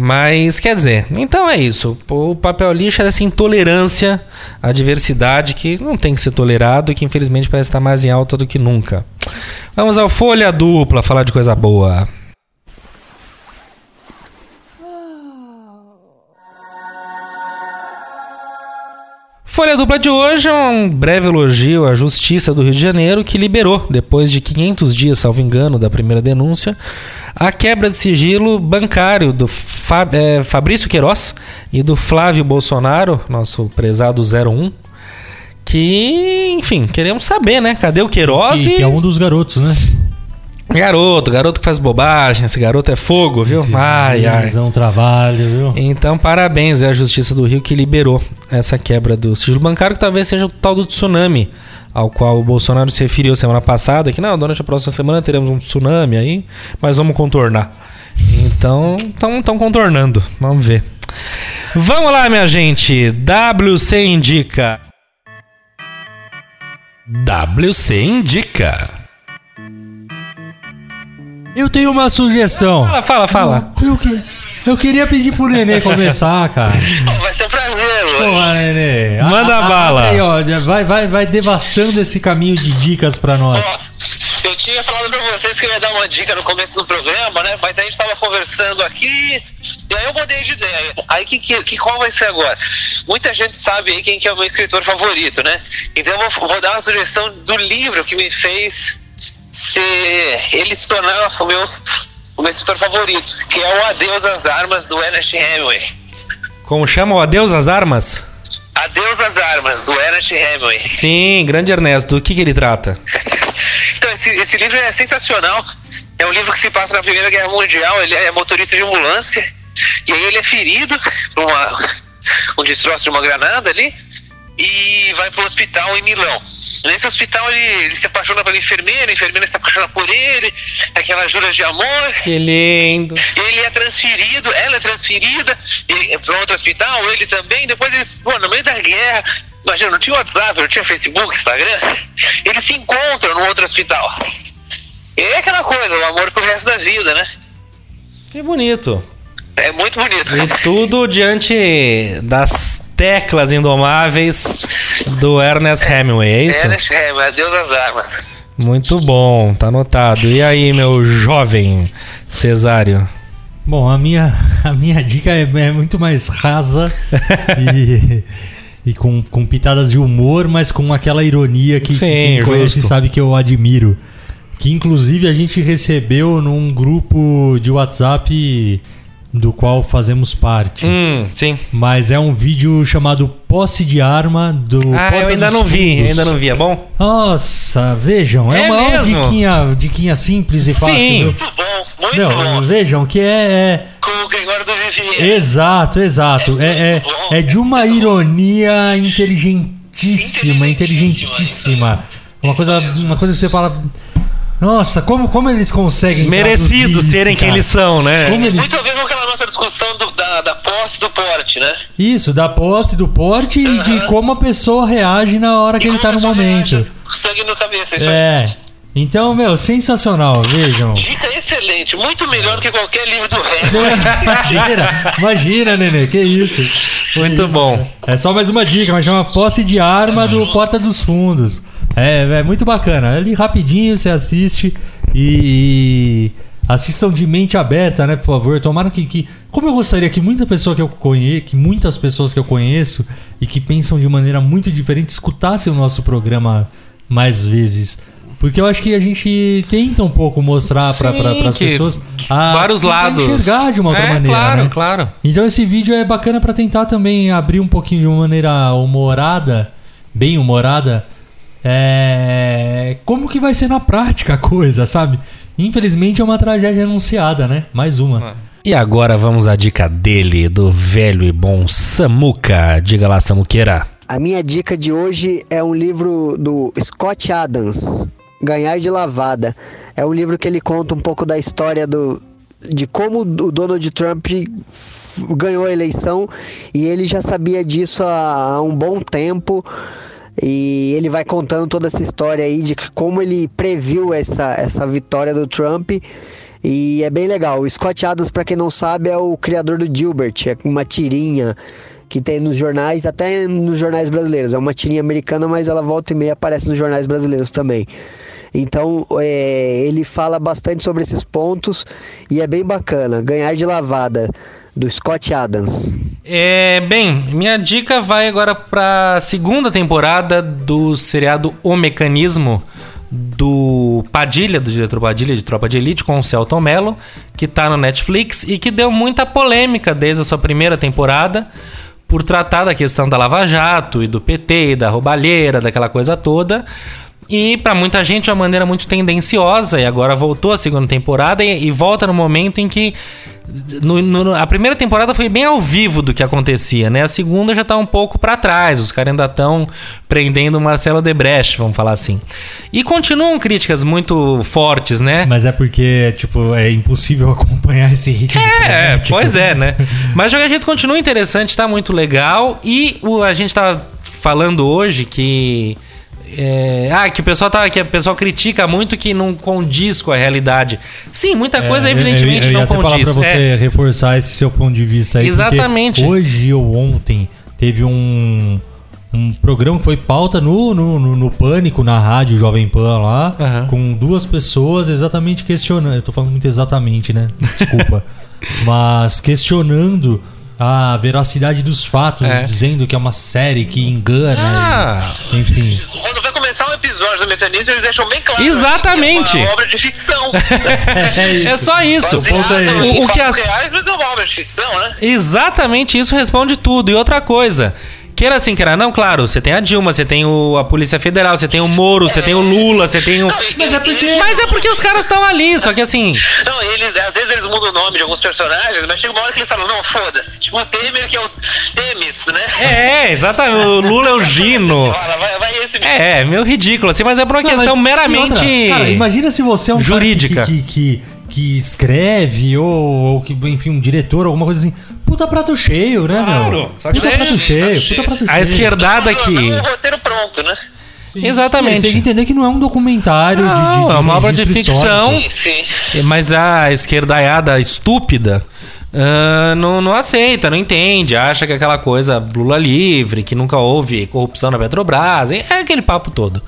Mas quer dizer, então é isso. O papel lixo é essa intolerância à diversidade que não tem que ser tolerado e que infelizmente parece estar mais em alta do que nunca. Vamos ao Folha Dupla falar de coisa boa. Folha Dupla de hoje é um breve elogio à Justiça do Rio de Janeiro, que liberou, depois de 500 dias, salvo engano, da primeira denúncia, a quebra de sigilo bancário do Fa- eh, Fabrício Queiroz e do Flávio Bolsonaro, nosso prezado 01, que, enfim, queremos saber, né? Cadê o Queiroz? E, que é um dos garotos, né? Garoto, garoto que faz bobagem, esse garoto é fogo, viu? Ai, ai. É um trabalho, viu? Então, parabéns à Justiça do Rio que liberou essa quebra do sigilo bancário, que talvez seja o tal do tsunami, ao qual o Bolsonaro se referiu semana passada, que não, durante a próxima semana teremos um tsunami aí, mas vamos contornar. Então, estão contornando, vamos ver. Vamos lá, minha gente, WC Indica. WC Indica. Eu tenho uma sugestão. Fala, fala, fala. Eu, que- eu queria pedir pro Nenê começar, cara. Vai ser um prazer, Porra, Nenê. Manda A- a- bala. Aí, ó, vai, vai, vai devastando esse caminho de dicas pra nós. Eu tinha falado pra vocês que eu ia dar uma dica no começo do programa, né? Mas a gente tava conversando aqui, e aí eu mudei de ideia. Aí que, que, que qual vai ser agora? Muita gente sabe aí quem que é o meu escritor favorito, né? Então eu vou, vou dar uma sugestão do livro que me fez ser ele se tornar o meu, o meu escritor favorito, que é o Adeus às Armas do Ernest Hemingway. Como chama o Adeus às Armas? Adeus às Armas, do Ernest Hemingway. Sim, grande Ernesto. Do que, que ele trata? Então, esse, esse livro é sensacional. É um livro que se passa na Primeira Guerra Mundial. Ele é motorista de ambulância. E aí ele é ferido por uma, um destroço de uma granada ali. E vai para o hospital em Milão. Nesse hospital ele, ele se apaixona pela enfermeira, a enfermeira se apaixona por ele, aquelas juras de amor. Que lindo. Ele é transferido, ela é transferida para outro hospital, ele também. Depois eles, pô, no meio da guerra, imagina, não tinha WhatsApp, não tinha Facebook, Instagram. Eles se encontram no outro hospital. E é aquela coisa, o amor pro resto da vida, né? Que bonito. É muito bonito. E tudo diante das teclas indomáveis do Ernest Hemingway, é isso? Ernest Hemingway, adeus às armas. Muito bom, tá anotado. E aí, meu jovem Cesário? Bom, a minha, a minha dica é, é muito mais rasa e, e com, com pitadas de humor, mas com aquela ironia que, que Sim, quem conhece justo. sabe que eu admiro. Que inclusive a gente recebeu num grupo de WhatsApp do qual fazemos parte. Hum, sim. Mas é um vídeo chamado Posse de Arma do. Ah, Porta eu ainda não vi, Fundos. ainda não vi, é bom? Nossa, vejam, é, É uma mesmo? diquinha, diquinha simples e fácil. Sim. Muito bom, muito Não, bom. vejam que é- é Com o Gregório do Vivier. Exato, exato. É, é, é de uma ironia inteligentíssima, inteligentíssima. Uma coisa, uma coisa que você fala. Nossa, como, como eles conseguem. Merecidos serem quem cara? eles são, né? Como eles- Muito a ver com aquela nossa discussão do- da, da posse e do porte, né? Isso, da posse, do porte e de como a pessoa reage na hora que ele tá no momento. reage, Sangue no cabeça, isso aí. É. Então, meu, sensacional, vejam. Dica excelente, muito melhor que qualquer livro do Hemingway. Imagina, imagina, Nenê, que isso. Que Muito isso, bom. cara. É só mais uma dica, mas chama Posse de Arma do Porta dos Fundos. É, é muito bacana. Ali rapidinho você assiste e, e assistam de mente aberta, né, por favor. Tomara que, que como eu gostaria que muita pessoa que eu conheço, que muitas pessoas que eu conheço e que pensam de maneira muito diferente escutassem o nosso programa mais vezes. Porque eu acho que a gente tenta um pouco mostrar para as pessoas a- vários lados. enxergar de uma outra É, maneira. Claro, né? claro. Então esse vídeo é bacana pra tentar também abrir um pouquinho de uma maneira humorada, bem humorada, é... como que vai ser na prática a coisa, sabe? Infelizmente é uma tragédia anunciada, né? Mais uma. E agora vamos à dica dele, do velho e bom Samuca. Diga lá, Samuqueira. A minha dica de hoje é um livro do Scott Adams, Ganhar de Lavada. É um livro que ele conta um pouco da história do, de como o Donald Trump ganhou a eleição e ele já sabia disso há, há um bom tempo. E ele vai contando toda essa história aí de como ele previu essa, essa vitória do Trump. E é bem legal. O Scott Adams, para quem não sabe, é o criador do Gilbert, é uma tirinha que tem nos jornais, até nos jornais brasileiros. É uma tirinha americana, mas ela volta e meia aparece nos jornais brasileiros também. Então é, ele fala bastante sobre esses pontos e é bem bacana. Ganhar de lavada, do Scott Adams. É, bem, minha dica vai agora pra segunda temporada do seriado O Mecanismo do Padilha, do diretor Padilha de Tropa de Elite, com o Celton Mello, que tá no Netflix e que deu muita polêmica desde a sua primeira temporada por tratar da questão da Lava Jato e do PT e da roubalheira, daquela coisa toda. E pra muita gente de uma maneira muito tendenciosa, e agora voltou a segunda temporada e, e volta no momento em que no- no- a primeira temporada foi bem ao vivo do que acontecia, né? A segunda já tá um pouco pra trás, os caras ainda estão prendendo o Marcelo Debrecht, vamos falar assim. E continuam críticas muito fortes, né? Mas é porque, tipo, é impossível acompanhar esse ritmo. É, frenético. pois é, né? Mas o jeito continua interessante, tá muito legal. E o, a gente tá falando hoje que. É, ah, que o pessoal tá, que o pessoal critica muito que não condiz com a realidade. Sim, muita coisa É, evidentemente eu, eu ia não até falar condiz. pra você É. reforçar esse seu ponto de vista aí. Exatamente. Hoje ou ontem, teve um, um programa que foi pauta no, no, no, no Pânico, na rádio Jovem Pan lá, Aham. com duas pessoas exatamente questionando. Eu tô falando muito exatamente, né? Desculpa. Mas questionando a veracidade dos fatos, É. dizendo que é uma série que engana. Ah. e- enfim. Quando vai começar um episódio do Mecanismo, eles deixam bem claro Exatamente. que é uma obra de ficção. É, É só isso. ponto é Baseado O- o que as- reais, mas é uma obra de ficção, né? Exatamente isso responde tudo. E outra coisa. Queira assim, queira não, claro, você tem a Dilma, você tem o, a Polícia Federal, você tem o Moro, você tem o Lula, você tem o. Mas é porque- Mas é porque os caras estão ali, só que assim. Não, eles, às vezes eles mudam o nome de alguns personagens, mas chega uma hora que eles falam, não, foda-se. Tipo o Temer, que é o Temis, né? É, exatamente. O Lula é o Gino. Fala, vai, vai esse É, é meio ridículo, assim, mas é por uma Não, questão mas- meramente. outra, cara, imagina se você é um cara jurídica. que, que, que, que escreve ou, ou que, enfim, um diretor, alguma coisa assim. Puta prato cheio, né, Claro, meu? só que Puta prato cheio, puta prato cheio. A esquerdada que. não, o roteiro pronto, né? Eles têm que Exatamente. entender que não é um documentário de, Não, de, de é uma obra de ficção. Sim, sim. Mas a esquerdaiada estúpida ah, não, não aceita, não entende, acha que é aquela coisa Lula livre, que nunca houve corrupção na Petrobras, é aquele papo todo.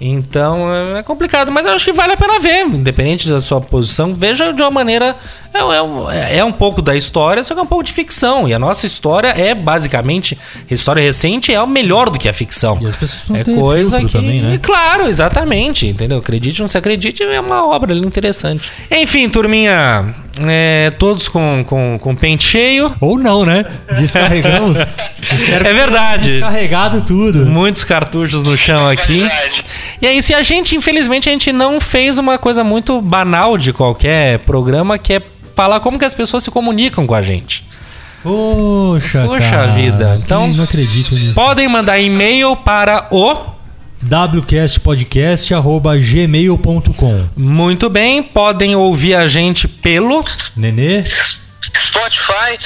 Então é complicado, mas eu acho que vale a pena ver, independente da sua posição, veja de uma maneira. É, é um- é um pouco da história, só que é um pouco de ficção. E a nossa história é basicamente. A história recente é o melhor do que a ficção. E as pessoas vão é coisa que. também, né? Claro, exatamente, entendeu? Acredite ou não se acredite, é uma obra ali interessante. Enfim, turminha, é, todos com, com, com pente cheio. Ou não, né? Descarregamos. É verdade. Descarregado tudo. Muitos cartuchos no chão aqui. Verdade. E é isso. E a gente, infelizmente, a gente não fez uma coisa muito banal de qualquer programa, que é falar como que as pessoas se comunicam com a gente. Poxa, Poxa cara. vida. Então- Não acredito nisso. Podem mandar e-mail para o. wcastpodcast.gmail.com Muito bem, podem ouvir a gente pelo. Nenê? Spotify,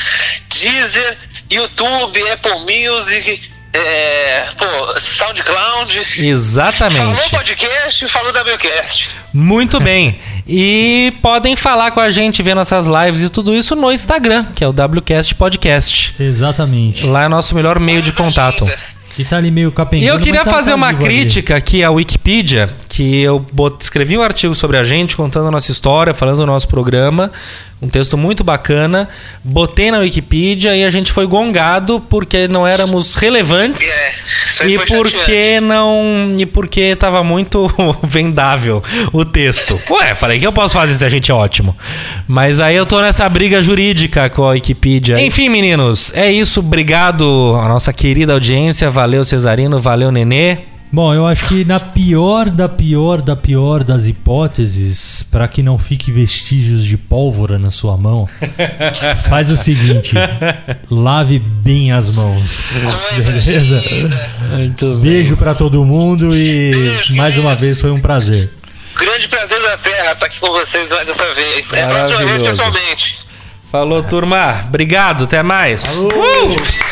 Deezer, YouTube, Apple Music, é, pô, SoundCloud. Falou Exatamente. podcast, falou WCast. Muito bem. E podem falar com a gente, ver nossas lives e tudo isso no Instagram, que é o WCast Podcast. Exatamente. Lá é nosso melhor meio de contato. Que tá ali meio E capengando. eu queria tá- fazer tá uma ali. crítica aqui à Wikipedia, que eu escrevi um artigo sobre a gente, contando a nossa história, falando do nosso programa, um texto muito bacana, botei na Wikipedia e a gente foi gongado porque não éramos relevantes É, e porque chateante. não e porque tava muito vendável o texto. Ué, falei que eu posso fazer se a gente é ótimo. Mas aí eu tô nessa briga jurídica com a Wikipedia. Enfim, meninos, é isso. Obrigado à nossa querida audiência. Valeu, Cesarino. Valeu, Nenê. Bom, eu acho que na pior da pior da pior das hipóteses, pra que não fique vestígios de pólvora na sua mão, faz o seguinte: lave bem as mãos. Beleza? Muito Beijo pra todo mundo e Beijo, mais uma vez foi um prazer. Grande prazer da Terra estar aqui com vocês mais essa vez. É a próxima vez Maravilhoso. pessoalmente. Falou, turma. Obrigado. Até mais. Uh!